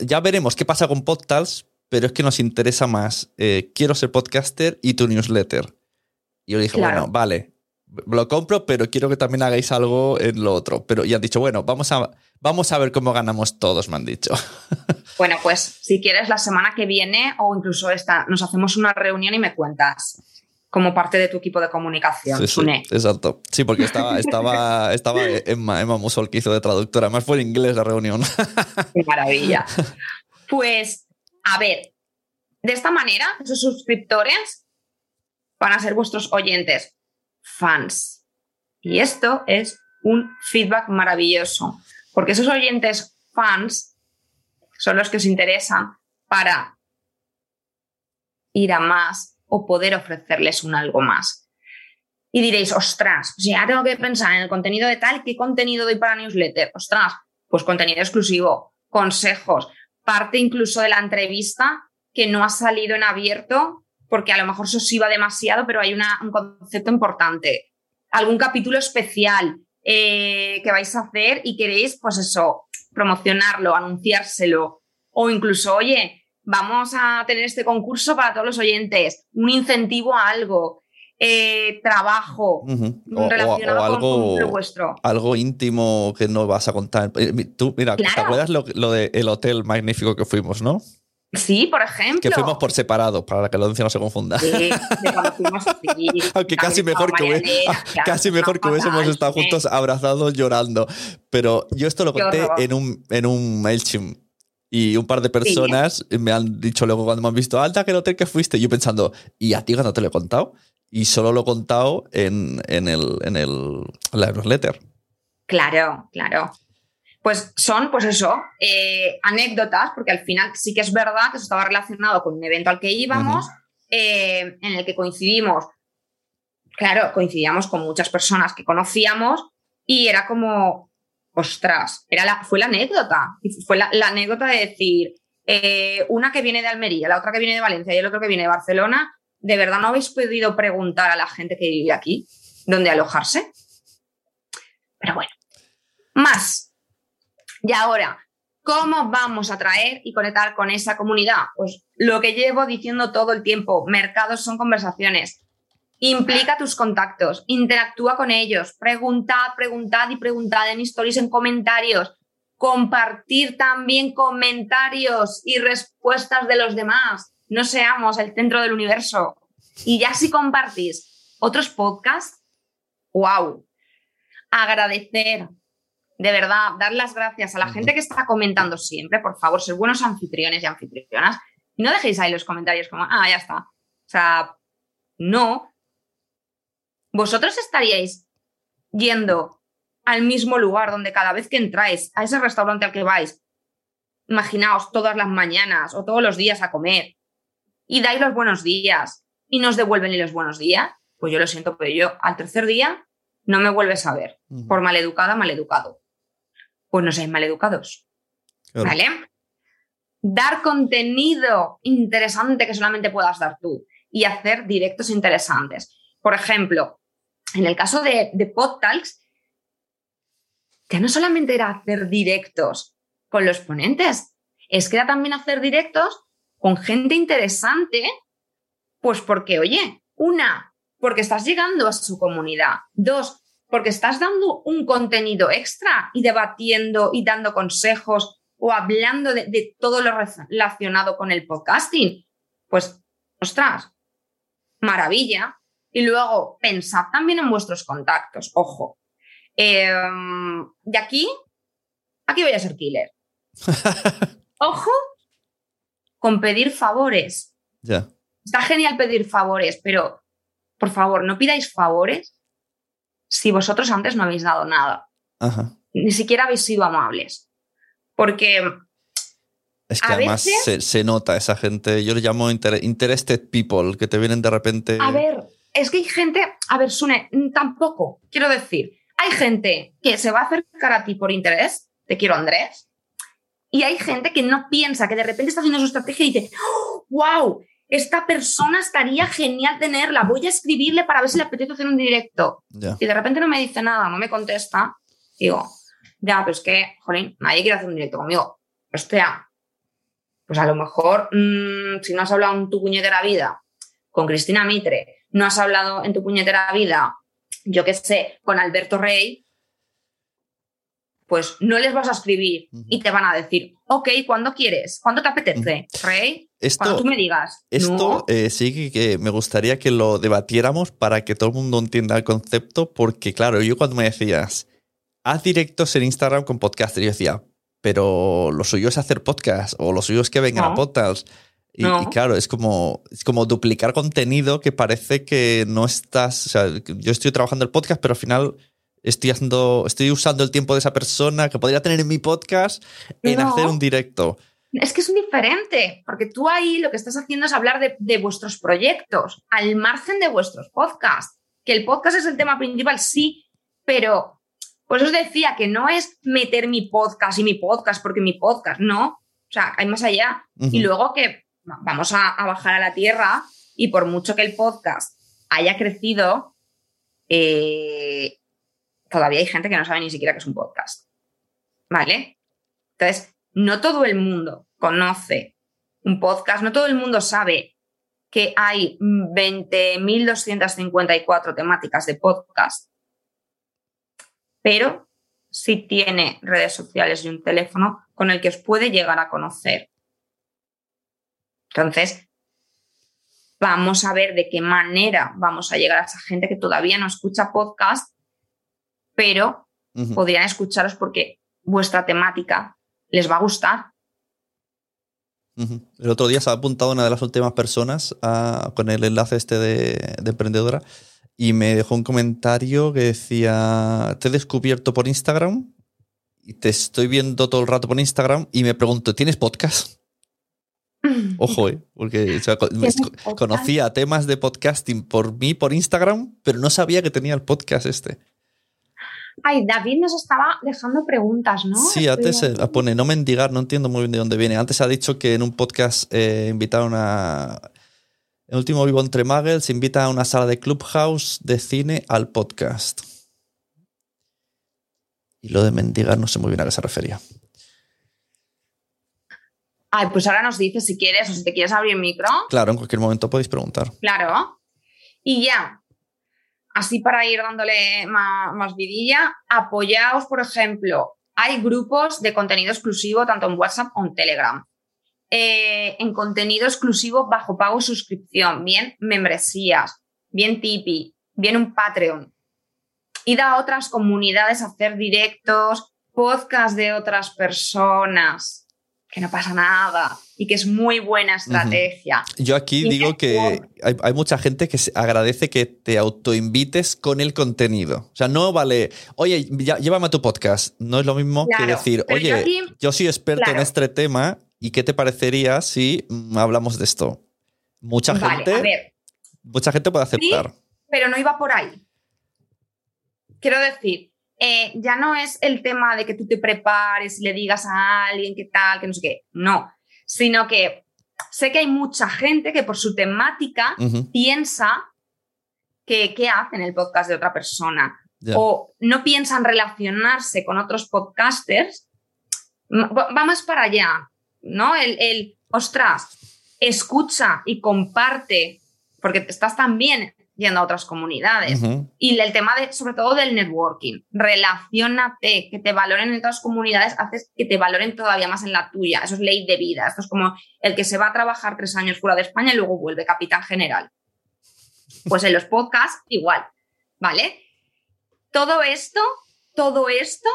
ya veremos qué pasa con PodTalks, pero es que nos interesa más, eh, quiero ser podcaster y tu newsletter. Y yo dije, Claro. bueno, vale, lo compro, pero quiero que también hagáis algo en lo otro. Pero y han dicho, bueno, vamos a, vamos a ver cómo ganamos todos, me han dicho. Bueno, pues si quieres la semana que viene o incluso esta, nos hacemos una reunión y me cuentas como parte de tu equipo de comunicación. Sí, sí, Sune. exacto. Sí, porque estaba, estaba, estaba Emma, Emma Musol que hizo de traductora. Además fue en inglés la reunión. Qué maravilla. Pues, a ver, de esta manera, esos suscriptores van a ser vuestros oyentes, fans. Y esto es un feedback maravilloso, porque esos oyentes fans son los que os interesan para ir a más o poder ofrecerles un algo más. Y diréis, ostras, o sea, tengo que pensar en el contenido de tal, ¿qué contenido doy para newsletter? Ostras, pues contenido exclusivo, consejos, parte incluso de la entrevista que no ha salido en abierto porque a lo mejor se os iba demasiado, pero hay un concepto importante. Algún capítulo especial eh, que vais a hacer y queréis, pues eso, promocionarlo, anunciárselo o incluso, oye, vamos a tener este concurso para todos los oyentes, un incentivo a algo, eh, trabajo o, o- relacionado o con- algo, con lo vuestro. algo íntimo que no vas a contar. Eh, Tú, mira, ¿te Claro. acuerdas lo, lo del hotel magnífico que fuimos, no? Sí, por ejemplo. Que fuimos por separado, para que la audiencia no se confunda. Sí, fuimos, sí. Aunque casi mejor que, claro, casi mejor hubiésemos estado juntos abrazados llorando. Pero yo esto lo conté en un, en un MailChimp. Y un par de personas me han dicho luego cuando me han visto, alta, que hotel que fuiste. Y yo pensando, ¿y a ti cuando te lo he contado? Y solo lo he contado en, en, el, en el, la newsletter. Claro, claro. Pues son, pues eso, eh, anécdotas, porque al final sí que es verdad que eso estaba relacionado con un evento al que íbamos, eh, en el que coincidimos. Claro, coincidíamos con muchas personas que conocíamos y era como, ostras, era la, fue la anécdota. Fue la, anécdota de decir, eh, una que viene de Almería, la otra que viene de Valencia y el otro que viene de Barcelona, ¿de verdad no habéis podido preguntar a la gente que vive aquí dónde alojarse? Pero bueno, más. Y ahora, ¿cómo vamos a atraer y conectar con esa comunidad? Pues lo que llevo diciendo todo el tiempo, mercados son conversaciones. Implica tus contactos, interactúa con ellos, preguntad, preguntad y preguntad en stories, en comentarios, compartir también comentarios y respuestas de los demás. No seamos el centro del universo. Y ya si compartís otros podcasts, wow. Agradecer, de verdad, dar las gracias a la gente que está comentando siempre. Por favor, ser buenos anfitriones y anfitrionas. No dejéis ahí los comentarios como, ah, ya está. O sea, no, vosotros estaríais yendo al mismo lugar donde cada vez que entráis, a ese restaurante al que vais, imaginaos todas las mañanas o todos los días a comer y dais los buenos días y nos devuelven ni los buenos días, pues yo lo siento, pero yo al tercer día no me vuelves a ver por maleducada, maleducado. Pues no seáis maleducados. ¿Vale? Dar contenido interesante que solamente puedas dar tú y hacer directos interesantes. Por ejemplo, en el caso de, de PodTalks, ya no solamente era hacer directos con los ponentes, es que era también hacer directos con gente interesante, pues porque, oye, una, porque estás llegando a su comunidad, dos, porque estás dando un contenido extra y debatiendo y dando consejos o hablando de, de todo lo relacionado con el podcasting. Pues, ostras, maravilla. Y luego, pensad también en vuestros contactos, ojo. Em, de aquí, aquí voy a ser killer. ojo con pedir favores. Ya. Está genial pedir favores, pero por favor, no pidáis favores si vosotros antes no habéis dado nada. Ni siquiera habéis sido amables. Porque es que además se, nota esa gente, yo le llamo interested people, que te vienen de repente. A ver, es que hay gente, a ver, Sune, mm, tampoco, quiero decir, hay gente que se va a acercar a ti por interés, te quiero Andrés, y hay gente que no piensa, que de repente está haciendo su estrategia y dice, wow, esta persona estaría genial tenerla, voy a escribirle para ver si le apetece hacer un directo. Y de repente no me dice nada, no me contesta, digo, ya, pues que, jolín, nadie quiere hacer un directo conmigo. Hostia, pues a lo mejor, mm, si no has hablado en tu puñetera vida con Cristina Mitre, no has hablado en tu puñetera vida, yo qué sé, con Alberto Rey, pues no les vas a escribir y te van a decir, ok, ¿cuándo quieres? ¿Cuándo te apetece, Rey? Esto, Cuando tú me digas. Esto eh, sí que me gustaría que lo debatiéramos para que todo el mundo entienda el concepto, porque claro, yo cuando me decías, haz directos en Instagram con podcast, yo decía, pero lo suyo es hacer podcast o lo suyo es que vengan a podcast. Y, claro, es como, es como duplicar contenido que parece que no estás. O sea, yo estoy trabajando el podcast, pero al final estoy, haciendo, estoy usando el tiempo de esa persona que podría tener en mi podcast en hacer un directo. Es que es diferente, porque tú ahí lo que estás haciendo es hablar de, de vuestros proyectos, al margen de vuestros podcasts. Que el podcast es el tema principal, sí, pero pues os decía que no es meter mi podcast y mi podcast porque mi podcast, no. O sea, hay más allá. Y luego que vamos a, bajar a la tierra y por mucho que el podcast haya crecido, eh, todavía hay gente que no sabe ni siquiera que es un podcast. ¿Vale? Entonces, no todo el mundo conoce un podcast, no todo el mundo sabe que hay 20.254 temáticas de podcast, pero sí tiene redes sociales y un teléfono con el que os puede llegar a conocer. Entonces, vamos a ver de qué manera vamos a llegar a esa gente que todavía no escucha podcast, pero podrían escucharos porque vuestra temática les va a gustar. El otro día se ha apuntado una de las últimas personas a- con el enlace este de, de emprendedora y me dejó un comentario que decía, te he descubierto por Instagram y te estoy viendo todo el rato por Instagram y me pregunto, ¿tienes podcast? Ojo, ¿eh? Porque conocía temas de podcasting por mí, por Instagram, pero no sabía que tenía el podcast este. Ay, David nos estaba dejando preguntas, ¿no? Sí, antes se pone no mendigar, no entiendo muy bien de dónde viene. Antes ha dicho que en un podcast eh, invitaron a. El último vivo entre Muggles invita a una sala de Clubhouse de cine al podcast. Y lo de mendigar no sé muy bien a qué se refería. Ay, pues ahora nos dices si quieres o si te quieres abrir el micro. Claro, en cualquier momento podéis preguntar. Claro. Y ya, así para ir dándole más, más vidilla, apoyaos, por ejemplo, hay grupos de contenido exclusivo tanto en WhatsApp o en Telegram. Eh, en contenido exclusivo bajo pago y suscripción, bien membresías, bien Tipeee, bien un Patreon. Id a otras comunidades a hacer directos, podcast de otras personas, que no pasa nada y que es muy buena estrategia. Yo aquí Y digo que hay, hay mucha gente que agradece que te autoinvites con el contenido. O sea, no vale, oye, ya- llévame a tu podcast. No es lo mismo que decir, oye, yo aquí- yo soy experto en este tema y qué te parecería si hablamos de esto. Mucha Vale, gente, a ver, mucha gente puede aceptar. pero no iba por ahí. Quiero decir, eh, ya no es el tema de que tú te prepares y le digas a alguien qué tal, que no sé qué. No, sino que sé que hay mucha gente que por su temática piensa que qué hace en el podcast de otra persona o no piensan relacionarse con otros podcasters, va más para allá, ¿no? El, el, ostras, escucha y comparte, porque estás también yendo a otras comunidades. Y el tema de, sobre todo del networking, relacionate, que te valoren en otras comunidades, haces que te valoren todavía más en la tuya. Eso es ley de vida. Esto es como el que se va a trabajar tres años fuera de España y luego vuelve capitán general. Pues en los podcasts, igual, ¿vale? Todo esto, todo esto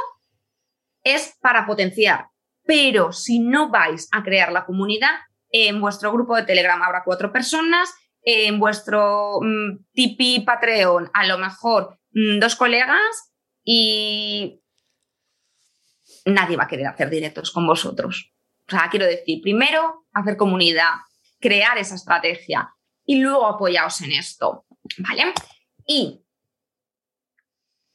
es para potenciar. Pero si no vais a crear la comunidad, en vuestro grupo de Telegram habrá cuatro personas, en vuestro mm, Tipeee Patreon a lo mejor mm, dos colegas y nadie va a querer hacer directos con vosotros. O sea, quiero decir, primero hacer comunidad, crear esa estrategia y luego apoyaos en esto, ¿vale? Y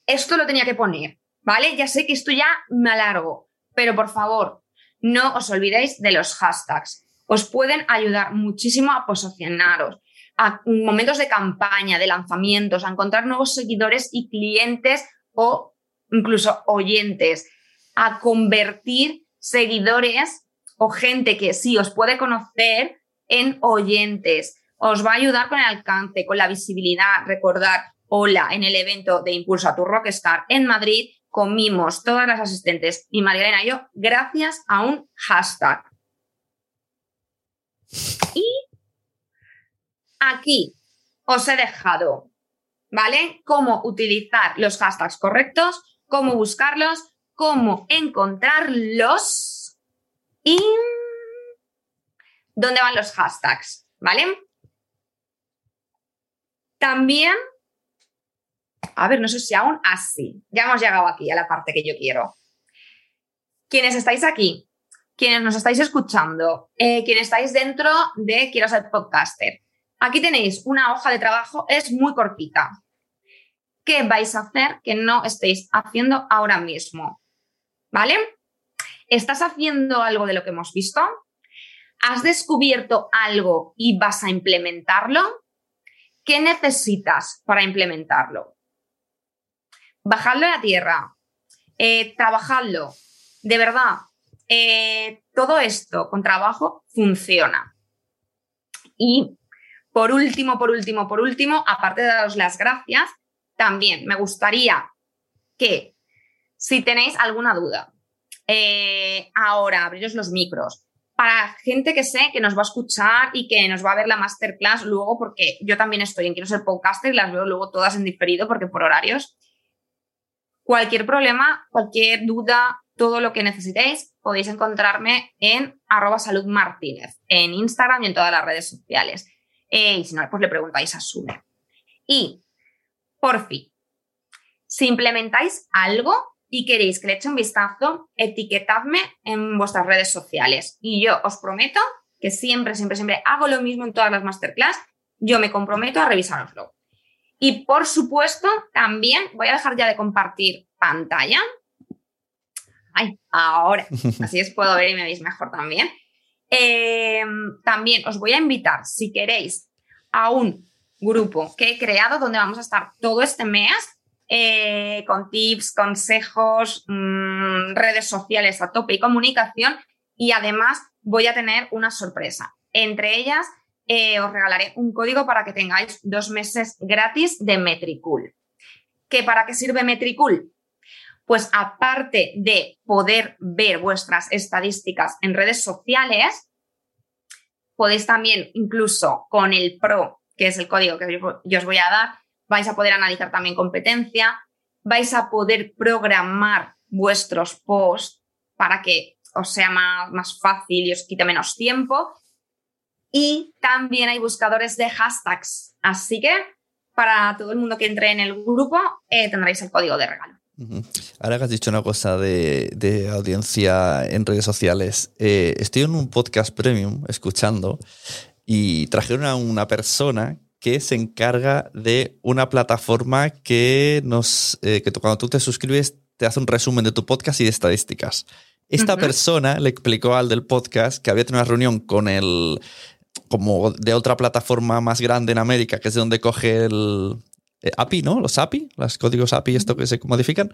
esto lo tenía que poner, ¿vale? Ya sé que esto ya me alargo, pero por favor, no os olvidéis de los hashtags. Os pueden ayudar muchísimo a posicionaros, a momentos de campaña, de lanzamientos, a encontrar nuevos seguidores y clientes o incluso oyentes, a convertir seguidores o gente que sí os puede conocer en oyentes. Os va a ayudar con el alcance, con la visibilidad. Recordar, hola, en el evento de Impulso a tu Rockstar en Madrid comimos todas las asistentes y Marielena y yo gracias a un hashtag. Y aquí os he dejado, ¿vale? Cómo utilizar los hashtags correctos, cómo buscarlos, cómo encontrarlos y dónde van los hashtags, ¿vale? También, a ver, no sé si aún así, ya hemos llegado aquí a la parte que yo quiero. Quienes estáis aquí, quienes nos estáis escuchando, eh, quienes estáis dentro de Quiero ser podcaster, aquí tenéis una hoja de trabajo, es muy cortita. ¿Qué vais a hacer que no estéis haciendo ahora mismo? ¿Vale? ¿Estás haciendo algo de lo que hemos visto? ¿Has descubierto algo y vas a implementarlo? ¿Qué necesitas para implementarlo? Bajadlo a la tierra, eh, trabajadlo. De verdad, eh, todo esto con trabajo funciona. Y por último, por último, por último, aparte de daros las gracias, también me gustaría que si tenéis alguna duda, eh, ahora abriros los micros. Para gente que sé que nos va a escuchar y que nos va a ver la masterclass luego, porque yo también estoy en Quiero ser podcaster y las veo luego todas en diferido porque por horarios. Cualquier problema, cualquier duda, todo lo que necesitéis, podéis encontrarme en arroba saludmartínez, en Instagram y en todas las redes sociales. Eh, y si no, pues le preguntáis a Sune. Y, por fin, si implementáis algo y queréis que le eche un vistazo, etiquetadme en vuestras redes sociales. Y yo os prometo que siempre, siempre, siempre hago lo mismo en todas las masterclass. Yo me comprometo a revisaroslo. Y por supuesto, también voy a dejar ya de compartir pantalla ay, ahora, así es, puedo ver y me veis mejor también. Em, también os voy a invitar, si queréis, a un grupo que he creado donde vamos a estar todo este mes eh, con tips, consejos, mm, redes sociales a tope y comunicación. Y además voy a tener una sorpresa. Entre ellas, eh, os regalaré un código para que tengáis dos meses gratis de Metricool. ¿Qué para qué sirve Metricool? Pues aparte de poder ver vuestras estadísticas en redes sociales, podéis también incluso con el Pro, que es el código que yo os voy a dar, vais a poder analizar también competencia, vais a poder programar vuestros posts para que os sea más, más fácil y os quite menos tiempo. Y también hay buscadores de hashtags. Así que para todo el mundo que entre en el grupo eh, tendréis el código de regalo. Ahora que has dicho una cosa de, audiencia en redes sociales, eh, estoy en un podcast premium escuchando y trajeron a una persona que se encarga de una plataforma que nos eh, que cuando tú te suscribes te hace un resumen de tu podcast y de estadísticas. Esta persona le explicó al del podcast que había tenido una reunión con el como de otra plataforma más grande en América, que es de donde coge el, eh, API, ¿no? Los API, los códigos API, esto que se modifican.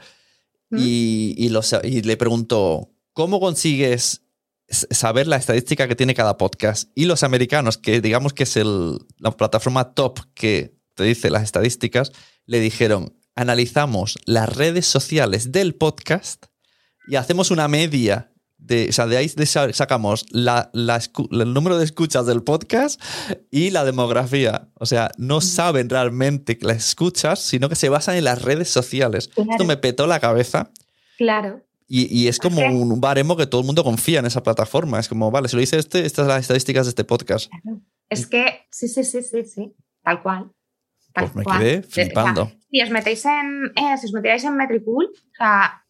y, los, y le pregunto, ¿cómo consigues saber la estadística que tiene cada podcast? Y los americanos, que digamos que es el, la plataforma top que te dice las estadísticas, le dijeron, analizamos las redes sociales del podcast y hacemos una media de, o sea, de ahí sacamos la, el número de escuchas del podcast y la demografía. O sea, no saben realmente que las escuchas, sino que se basan en las redes sociales. Esto me petó la cabeza. Claro. Y, es como un baremo que todo el mundo confía en esa plataforma. Es como, vale, si lo dice este, estas son las estadísticas de este podcast. Es que, sí, sí, sí, sí, sí, tal cual. pues me quedé flipando. si os metéis en, eh, si os metéis en Metripool, o sea,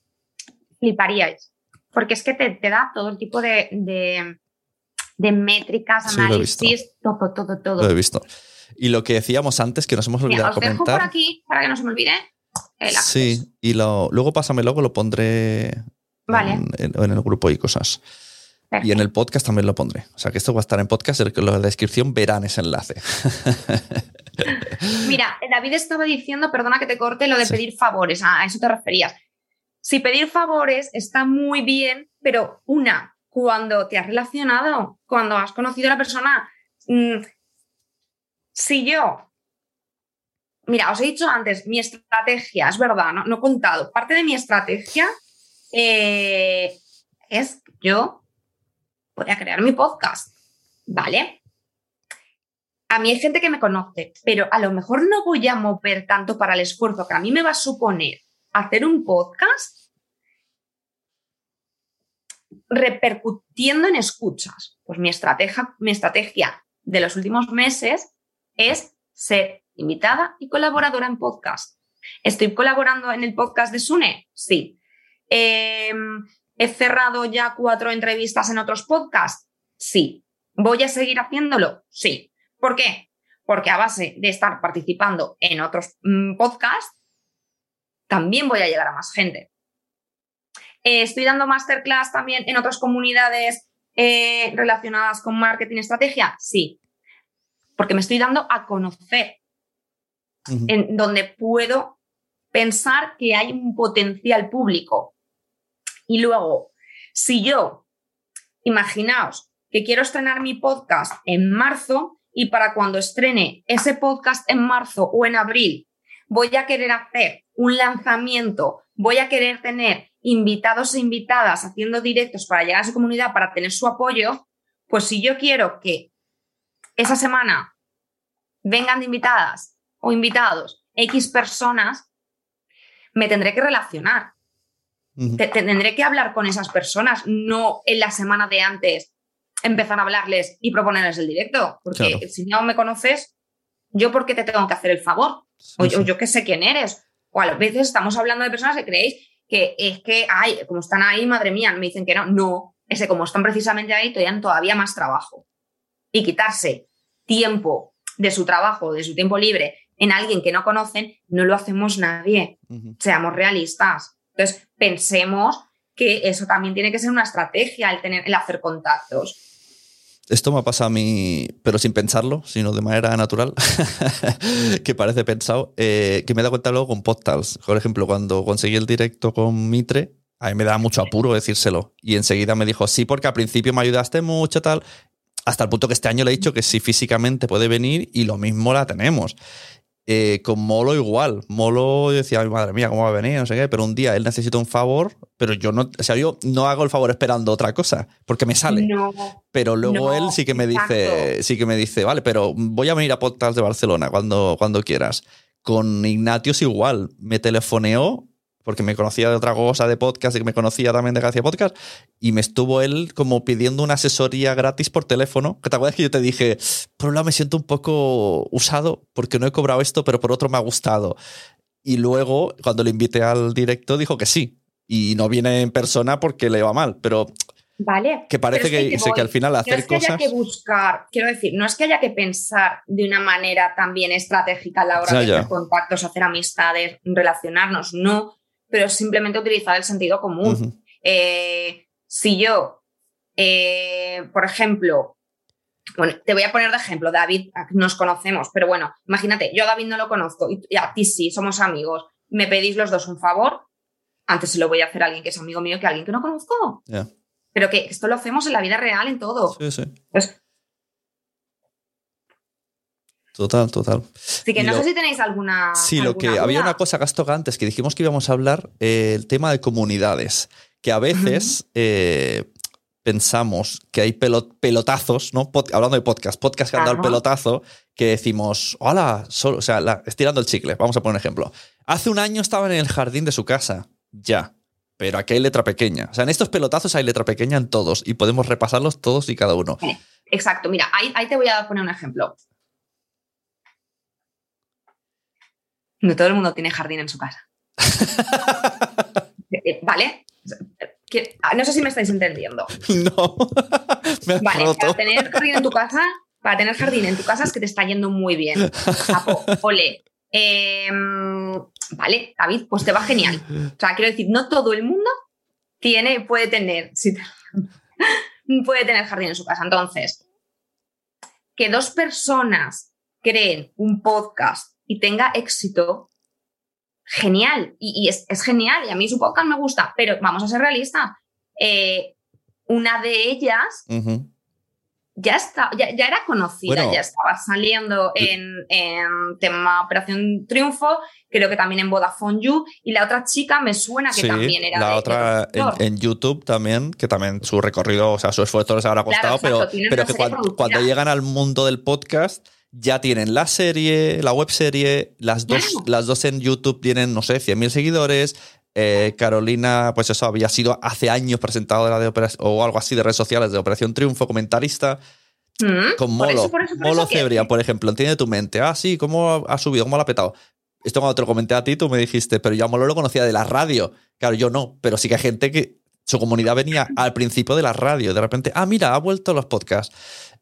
fliparíais porque es que te, da todo el tipo de, métricas, análisis, todo, todo, todo. Lo he visto. Y lo que decíamos antes, que nos hemos olvidado os comentar. Dejo por aquí para que no se me olvide. sí, y lo, luego pásamelo que lo pondré en, el grupo y cosas. Y en el podcast también lo pondré. O sea que esto va a estar en podcast, en la descripción verán ese enlace. Mira, David estaba diciendo, perdona que te corte, lo de pedir favores, a eso te referías. Si pedir favores está muy bien, pero una, cuando te has relacionado, cuando has conocido a la persona, mm, si yo, mira, os he dicho antes, mi estrategia, es verdad, no, he contado, parte de mi estrategia eh, es yo voy a crear mi podcast, ¿vale? A mí hay gente que me conoce, pero a lo mejor no voy a mover tanto para el esfuerzo que a mí me va a suponer hacer un podcast repercutiendo en escuchas. Pues mi estrategia, de los últimos meses es ser invitada y colaboradora en podcast. ¿Estoy colaborando en el podcast de Sune? Sí. Em, ¿He cerrado ya cuatro entrevistas en otros podcasts? Sí. ¿Voy a seguir haciéndolo? Sí. ¿Por qué? Porque a base de estar participando en otros mm, podcasts, también voy a llegar a más gente. Eh, estoy dando masterclass también en otras comunidades eh, relacionadas con marketing estrategia. Sí, porque me estoy dando a conocer, en donde puedo pensar que hay un potencial público. Y luego, si yo, imaginaos que quiero estrenar mi podcast en marzo y para cuando estrene ese podcast en marzo o en abril, voy a querer hacer un lanzamiento, voy a querer tener invitados e invitadas haciendo directos para llegar a su comunidad, para tener su apoyo, pues si yo quiero que esa semana vengan de invitadas o invitados X personas, me tendré que relacionar. Te- te- tendré que hablar con esas personas, no en la semana de antes empezar a hablarles y proponerles el directo. Porque Claro. si no me conoces, ¿yo por qué te tengo que hacer el favor? O Sí, yo, que sé quién eres. O a veces estamos hablando de personas que creéis que es que, ay, como están ahí, madre mía, me dicen que no. No, es que como están precisamente ahí, todavía todavía más trabajo. Y quitarse tiempo de su trabajo, de su tiempo libre, en alguien que no conocen, no lo hacemos nadie. Seamos realistas. Entonces, pensemos que eso también tiene que ser una estrategia, el, tener, el hacer contactos. Esto me pasa a mí, pero sin pensarlo, sino de manera natural, que parece pensado, eh, que me dado cuenta luego con podcasts. Por ejemplo, cuando conseguí el directo con Mitre, a mí me da mucho apuro decírselo. Y enseguida me dijo, sí, porque al principio me ayudaste mucho, tal. Hasta el punto que este año le he dicho que sí físicamente puede venir y lo mismo la tenemos. Eh, con Molo igual. Molo decía, "Ay, madre mía, ¿cómo va a venir? No sé qué. Pero un día él necesita un favor, pero yo no, o sea, yo no hago el favor esperando otra cosa, porque me sale. No, Pero luego No, él sí que me dice, sí que me dice, vale, pero voy a venir a podcast de Barcelona cuando, cuando quieras. Con Ignatius igual, me telefoneó porque me conocía de otra cosa de podcast y que me conocía también de Gracia Podcast y me estuvo él como pidiendo una asesoría gratis por teléfono. Que te acuerdas que yo te dije, por un lado me siento un poco usado porque no he cobrado esto, pero por otro me ha gustado. Y luego, cuando le invité al directo, dijo que sí. Y no viene en persona porque le va mal, pero Vale. que parece que, que que al final No hacer es que cosas. haya que buscar, quiero decir, no es que haya que pensar de una manera también estratégica a la hora Ya, de hacer contactos, hacer amistades, relacionarnos, no, pero simplemente utilizar el sentido común. Eh, si yo, eh, por ejemplo, bueno, te voy a poner de ejemplo, David, nos conocemos, pero bueno, imagínate, yo a David no lo conozco y a ti sí, somos amigos, me pedís los dos un favor, antes se lo voy a hacer a alguien que es amigo mío que a alguien que no conozco. Pero que esto lo hacemos en la vida real, en todo. Sí, sí. Pues, Total, total. así que Y no lo- sé si tenéis alguna. Sí, lo que había una cosa tocado antes que dijimos que íbamos a hablar, eh, el tema de comunidades, que a veces eh, pensamos que hay pelo- pelotazos, ¿no? Pod- hablando de podcast, podcast que han dado el pelotazo, que decimos, hola, solo, o sea, la- estirando el chicle, vamos a poner un ejemplo. Hace un año estaban en el jardín de su casa, ya, pero aquí hay letra pequeña. O sea, en estos pelotazos hay letra pequeña en todos y podemos repasarlos todos y cada uno. Exacto, mira, ahí, ahí te voy a poner un ejemplo. No todo el mundo tiene jardín en su casa. Eh, ¿Vale? Ah, No sé si me estáis entendiendo. no, me has Vale, roto. para tener jardín en tu casa, para tener jardín en tu casa es que te está yendo muy bien. Chapo, ole. Em, vale, David, pues te va genial. O sea, quiero decir, no todo el mundo tiene, puede tener, sí, puede tener jardín en su casa. Entonces, que dos personas creen un podcast y tenga éxito, genial. Y, y es, es genial. Y a mí su podcast me gusta, pero vamos a ser realistas. Eh, una de ellas ya, está, ya, ya era conocida, Bueno. ya estaba saliendo en, en tema Operación Triunfo, creo que también en Vodafone You, y la otra chica me suena que Sí, también era la de- otra en, YouTube también, que también su recorrido, o sea, su esfuerzo les habrá Claro, costado, exacto, pero, pero que cuando llegan al mundo del podcast ya tienen la serie, la web serie, las dos, Claro. las dos en YouTube tienen, no sé, 100.000 seguidores. eh, Carolina, pues eso, había sido hace años presentadora de operación, o algo así de redes sociales de Operación Triunfo, comentarista. Mm, Con por Molo, eso, por eso, por Molo eso por ejemplo, entiende tu mente. Ah, sí, ¿cómo ha subido? ¿Cómo lo ha petado? Esto cuando te lo comenté a ti, tú me dijiste, pero yo a Molo lo conocía de la radio. Claro, yo no, pero sí que hay gente que su comunidad venía al principio de la radio. De repente, ah, mira, ha vuelto los podcasts.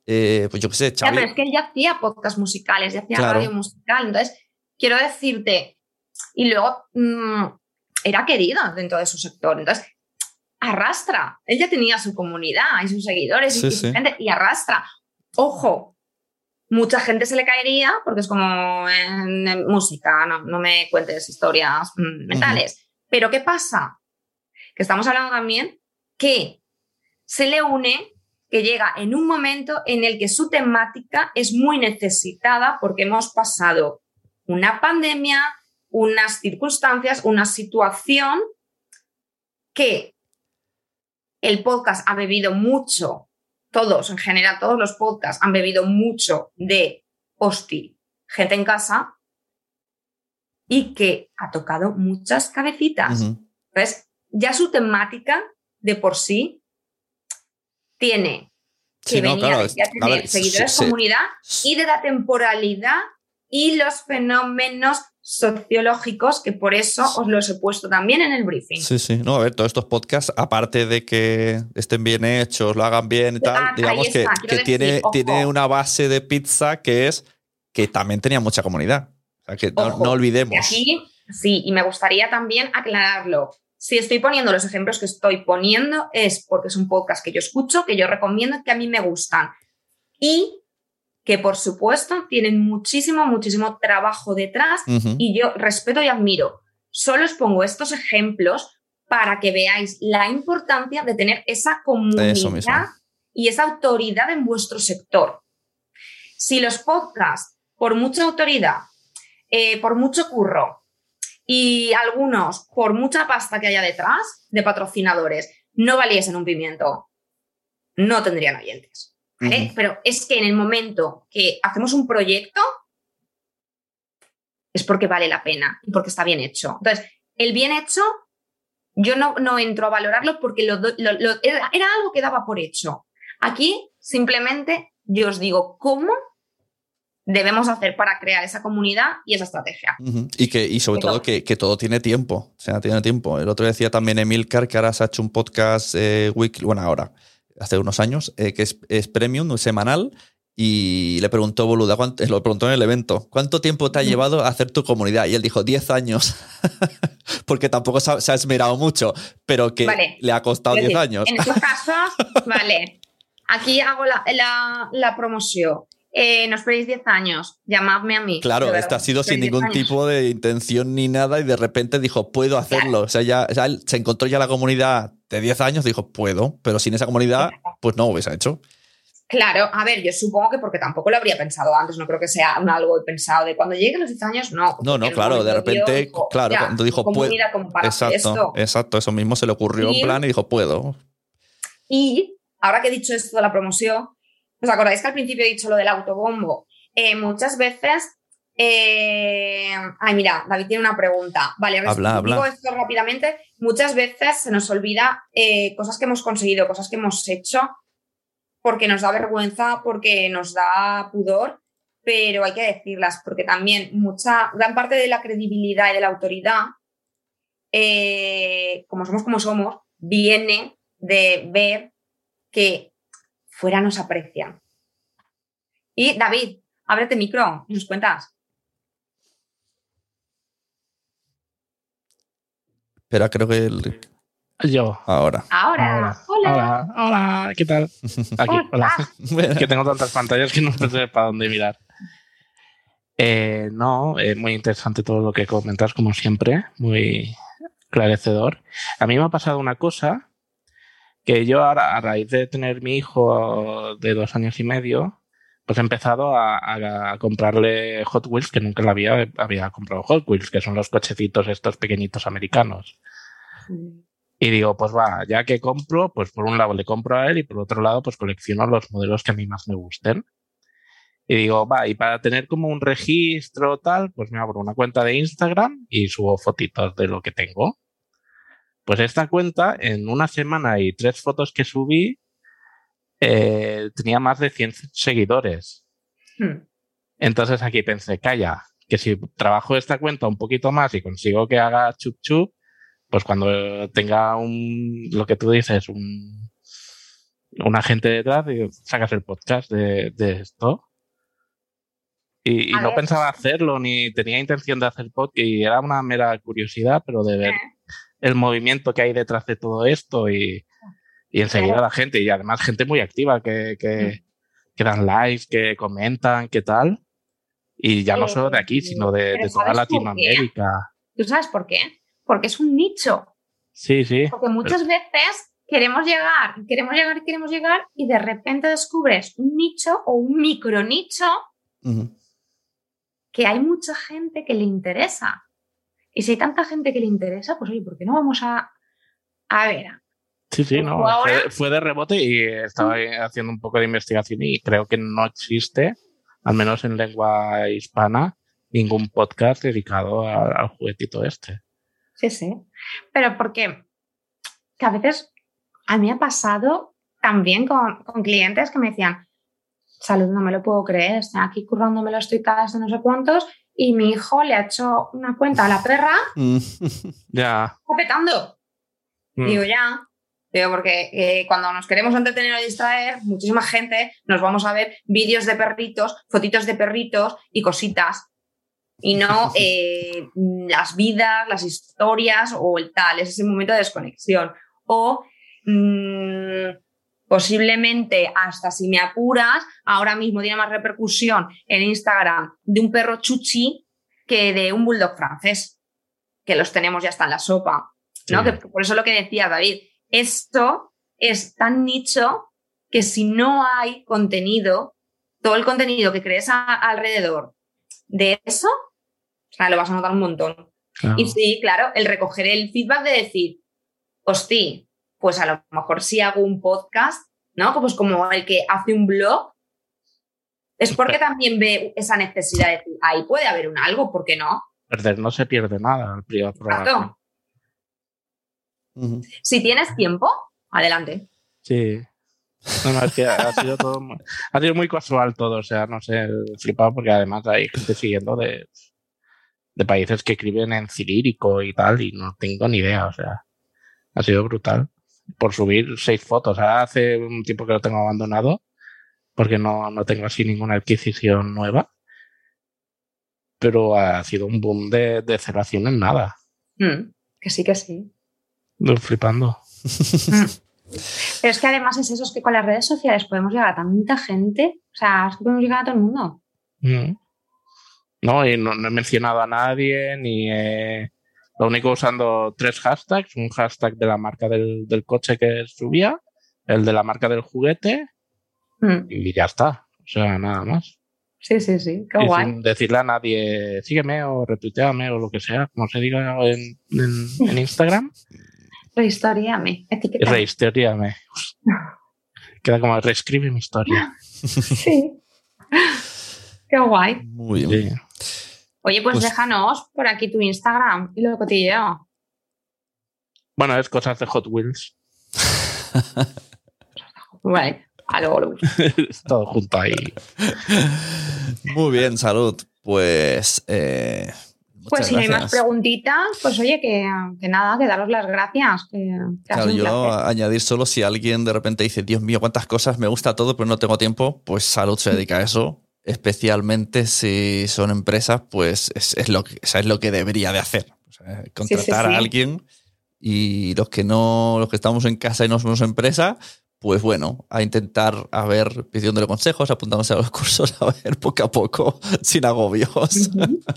Eh, pues yo qué sé, Ya, Xavi. pero es que él ya hacía podcast musicales, ya hacía Claro. radio musical. Entonces, quiero decirte, y luego mm, era querido dentro de su sector. Entonces, arrastra. Él ya tenía su comunidad y sus seguidores y- Sí, su gente, y arrastra. Ojo, mucha gente se le caería porque es como en, en música, no, no me cuentes historias mm, mentales. Pero ¿qué pasa? Que estamos hablando también que se le une que llega en un momento en el que su temática es muy necesitada porque hemos pasado una pandemia, unas circunstancias, una situación que el podcast ha bebido mucho, todos en general, todos los podcasts han bebido mucho de hosti, gente en casa, y que ha tocado muchas cabecitas. Ujú. Entonces, ya su temática de por sí tiene que Sí, no, venir claro, a ya a tener ver, seguidores, se- comunidad y de la temporalidad y los fenómenos sociológicos que por eso os los he puesto también en el briefing. Sí, sí. No, a ver, todos estos podcasts, aparte de que estén bien hechos, lo hagan bien y tal, Ah, digamos que, está, que tiene, ojo. tiene una base de pizza que es que también tenía mucha comunidad. O sea, que no, Ojo, no Y olvidemos. aquí, sí, y me gustaría también aclararlo. Si estoy poniendo los ejemplos que estoy poniendo es porque es un podcast que yo escucho, que yo recomiendo, que a mí me gustan. Y que, por supuesto, tienen muchísimo, muchísimo trabajo detrás y yo respeto y admiro. Solo os pongo estos ejemplos para que veáis la importancia de tener esa comunidad y esa autoridad en vuestro sector. Si los podcasts, por mucha autoridad, eh, por mucho curro y algunos por mucha pasta que haya detrás de patrocinadores, no valiesen un pimiento, no tendrían oyentes. Pero es que en el momento que hacemos un proyecto, es porque vale la pena y porque está bien hecho. Entonces, el bien hecho, yo no, no entro a valorarlo porque lo do- lo- lo- era, era algo que daba por hecho. Aquí, simplemente, yo os digo cómo debemos hacer para crear esa comunidad y esa estrategia. Ujú. Y, que, y sobre Venga. todo que, que todo tiene tiempo. O sea, tiene tiempo. El otro decía también Emilcar que ahora se ha hecho un podcast eh, weekly, bueno, ahora, hace unos años, eh, que es, es premium, semanal. Y le preguntó Boluda, ¿cuánto- lo preguntó en el evento, ¿cuánto tiempo te ha llevado a hacer tu comunidad? Y él dijo, 10 años. Porque tampoco se ha, se ha esmerado mucho, pero que Vale. le ha costado Es 10 decir, años. En estos casos, vale. Aquí hago la, la- la promoción. Eh, no esperéis 10 años, llamadme a mí. Claro, esto ha sido sin esperéis 10 ningún años. tipo de intención ni nada y de repente dijo, puedo hacerlo. O sea, ya, ya se encontró ya la comunidad de 10 años, dijo, puedo, pero sin esa comunidad, pues no hubiese hecho. Claro, a ver, yo supongo que porque tampoco lo habría pensado antes, no creo que sea un algo pensado de cuando lleguen los 10 años, no. No, no, claro, de repente, dijo, claro, ya, cuando dijo, puedo. Exacto, esto. exacto, eso mismo se le ocurrió Y- en plan y dijo, puedo. Y ahora que he dicho esto de la promoción, ¿os acordáis que al principio he dicho lo del autobombo? Eh, muchas veces. eh, Ay, mira, David tiene una pregunta. Vale, res- Habla, habla. digo esto rápidamente. Muchas veces se nos olvida eh, cosas que hemos conseguido, cosas que hemos hecho, porque nos da vergüenza, porque nos da pudor, pero hay que decirlas, porque también mucha, gran parte de la credibilidad y de la autoridad, eh, como somos como somos, viene de ver que fuera nos aprecian. Y David, ábrete micro y nos cuentas. Espera, creo que el- Yo. ahora. Ahora, Hola. hola. Hola, hola, ¿qué tal? Aquí, ¿Cómo hola. estás? que tengo tantas pantallas que no sé para dónde mirar. Eh, no, eh, muy interesante todo lo que comentas, como siempre, muy clarecedor. A mí me ha pasado una cosa que yo ahora, a raíz de tener mi hijo de dos años y medio, pues he empezado a, a- a comprarle Hot Wheels, que nunca le había, había comprado Hot Wheels, que son los cochecitos estos pequeñitos americanos. Y digo, pues va, ya que compro, pues por un lado le compro a él y por otro lado, pues colecciono los modelos que a mí más me gusten. Y digo, va, y para tener como un registro tal, pues me abro una cuenta de Instagram y subo fotitos de lo que tengo. Pues esta cuenta, en una semana y tres fotos que subí, eh, tenía más de 100 seguidores. Hmm. Entonces aquí pensé, calla, que si trabajo esta cuenta un poquito más y consigo que haga chup chup, pues cuando tenga un, lo que tú dices, un, un agente detrás, sacas el podcast de, de esto. Y, no ver. pensaba hacerlo, ni tenía intención de hacer podcast, y era una mera curiosidad, pero de ver Eh. El movimiento que hay detrás de todo esto y, y enseguida Claro. la gente, y además gente muy activa que, que, que dan live, que comentan, qué tal. Y ya no solo de aquí, sino de, toda. Latinoamérica. ¿Tú sabes por qué? Porque es un nicho. Sí, sí. Porque muchas veces queremos llegar, queremos llegar y queremos llegar y de repente descubres un nicho o un micro nicho que hay mucha gente que le interesa. Y si hay tanta gente que le interesa, pues oye, ¿por qué no vamos a... A ver, Sí, sí, no. Fue, fue de rebote y estaba haciendo un poco de investigación y creo que no existe, al menos en lengua hispana, ningún podcast dedicado a- al juguetito este. sí, sí. Pero ¿por qué? que a veces a mí ha pasado también con, con clientes que me decían, salud, no me lo puedo creer, estoy aquí currándome los tuitadas de no sé cuántos y mi hijo le ha hecho una cuenta a la perra, Mm. Ya. está petando. Mm. Digo, ya. Digo, porque eh, cuando nos queremos entretener o distraer, muchísima gente nos vamos a ver vídeos de perritos, fotitos de perritos y cositas. Y no eh, las vidas, las historias o el tal. Es ese momento de desconexión. O mm, posiblemente, hasta si me apuras, ahora mismo tiene más repercusión en Instagram de un perro chuchi que de un bulldog francés, que los tenemos ya hasta en la sopa. ¿no? Sí. Que por eso lo que decía David, esto es tan nicho que si no hay contenido, todo el contenido que crees a- alrededor de eso, o sea, lo vas a notar un montón. Claro. Y sí, claro, el recoger el feedback de decir, hostia, pues a lo mejor si hago un podcast, ¿no? Pues como el que hace un blog, es porque también ve esa necesidad de decir, ahí puede haber un algo, ¿por qué no? Perder no se pierde nada al primer programa. Si tienes tiempo, adelante. Sí. No, no, es que ha sido todo muy, ha sido muy casual todo, o sea, no sé, flipado porque además hay gente siguiendo de, de países que escriben en cirílico y tal, y no tengo ni idea, o sea, ha sido brutal. Por subir seis fotos, ahora hace un tiempo que lo tengo abandonado, porque no, no tengo así ninguna adquisición nueva, pero ha sido un boom de, de en nada, Mm, que sí, que sí. Estoy flipando. Pero es que además es eso, es que con las redes sociales podemos llegar a tanta gente, o sea, es que podemos llegar a todo el mundo. Mm. No, y no, no he mencionado a nadie, ni he- Lo único usando tres hashtags, un hashtag de la marca del, del coche que subía, el de la marca del juguete, Mm, y ya está. O sea, nada más. Sí, sí, sí, qué Y guay. sin decirle a nadie, sígueme o retuiteame o lo que sea, como se diga en, en- en Instagram, etiqueta. rehistoríame. Queda como reescribe mi historia. Sí. Qué guay. Muy bien. Sí. Oye, pues, Pues- déjanos por aquí tu Instagram y lo cotilleo. Bueno, es cosas de Hot Wheels. Vale, a luego. Todo junto ahí. Muy bien, salud. Pues. eh, Pues si no hay más preguntitas, pues oye, que, que nada, que daros las gracias. Que, Claro, yo placer. añadir solo si alguien de repente dice, Dios mío, cuántas cosas, me gusta todo, pero no tengo tiempo, pues Salud se dedica a eso. Especialmente si son empresas, pues es, es lo, que, o sea, es lo que debería de hacer. O sea, contratar sí. a alguien y los que no, los que estamos en casa y no somos empresa, pues bueno, a intentar a ver pidiéndole consejos, apuntándose a los cursos, a ver poco a poco, sin agobios. Ujú.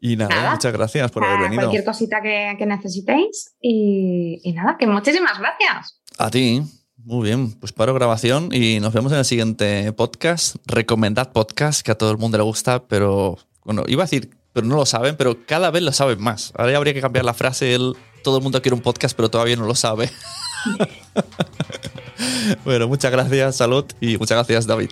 Y nada, Nada. muchas gracias por haber Ah, venido. Cualquier cosita que, que necesitéis. Y, y nada, que muchísimas gracias. A ti. Muy bien, pues paro grabación y nos vemos en el siguiente podcast. Recomendad podcast, que a todo el mundo le gusta, pero bueno, iba a decir, pero no lo saben, pero cada vez lo saben más. Ahora ya habría que cambiar la frase, el todo el mundo quiere un podcast, pero todavía no lo sabe. bueno, muchas gracias, salud, y muchas gracias, David.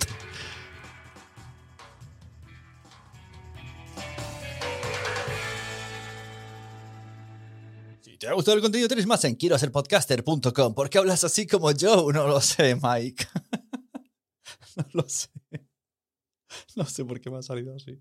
Te ha gustado el contenido, tienes más en quiero ser podcaster.com. ¿Por qué hablas así como yo? No lo sé, Mike. no lo sé. No sé por qué me ha salido así.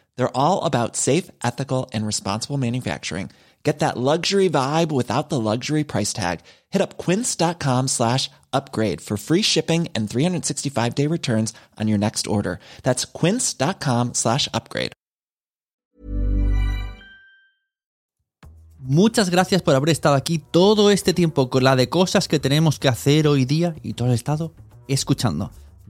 They're all about safe, ethical, and responsible manufacturing. Get that luxury vibe without the luxury price tag. Hit up quince.com slash upgrade for free shipping and 365 day returns on your next order. That's quince.com slash upgrade. Muchas gracias por haber estado aquí todo este tiempo con la de cosas que tenemos que hacer hoy día y todo el estado escuchando.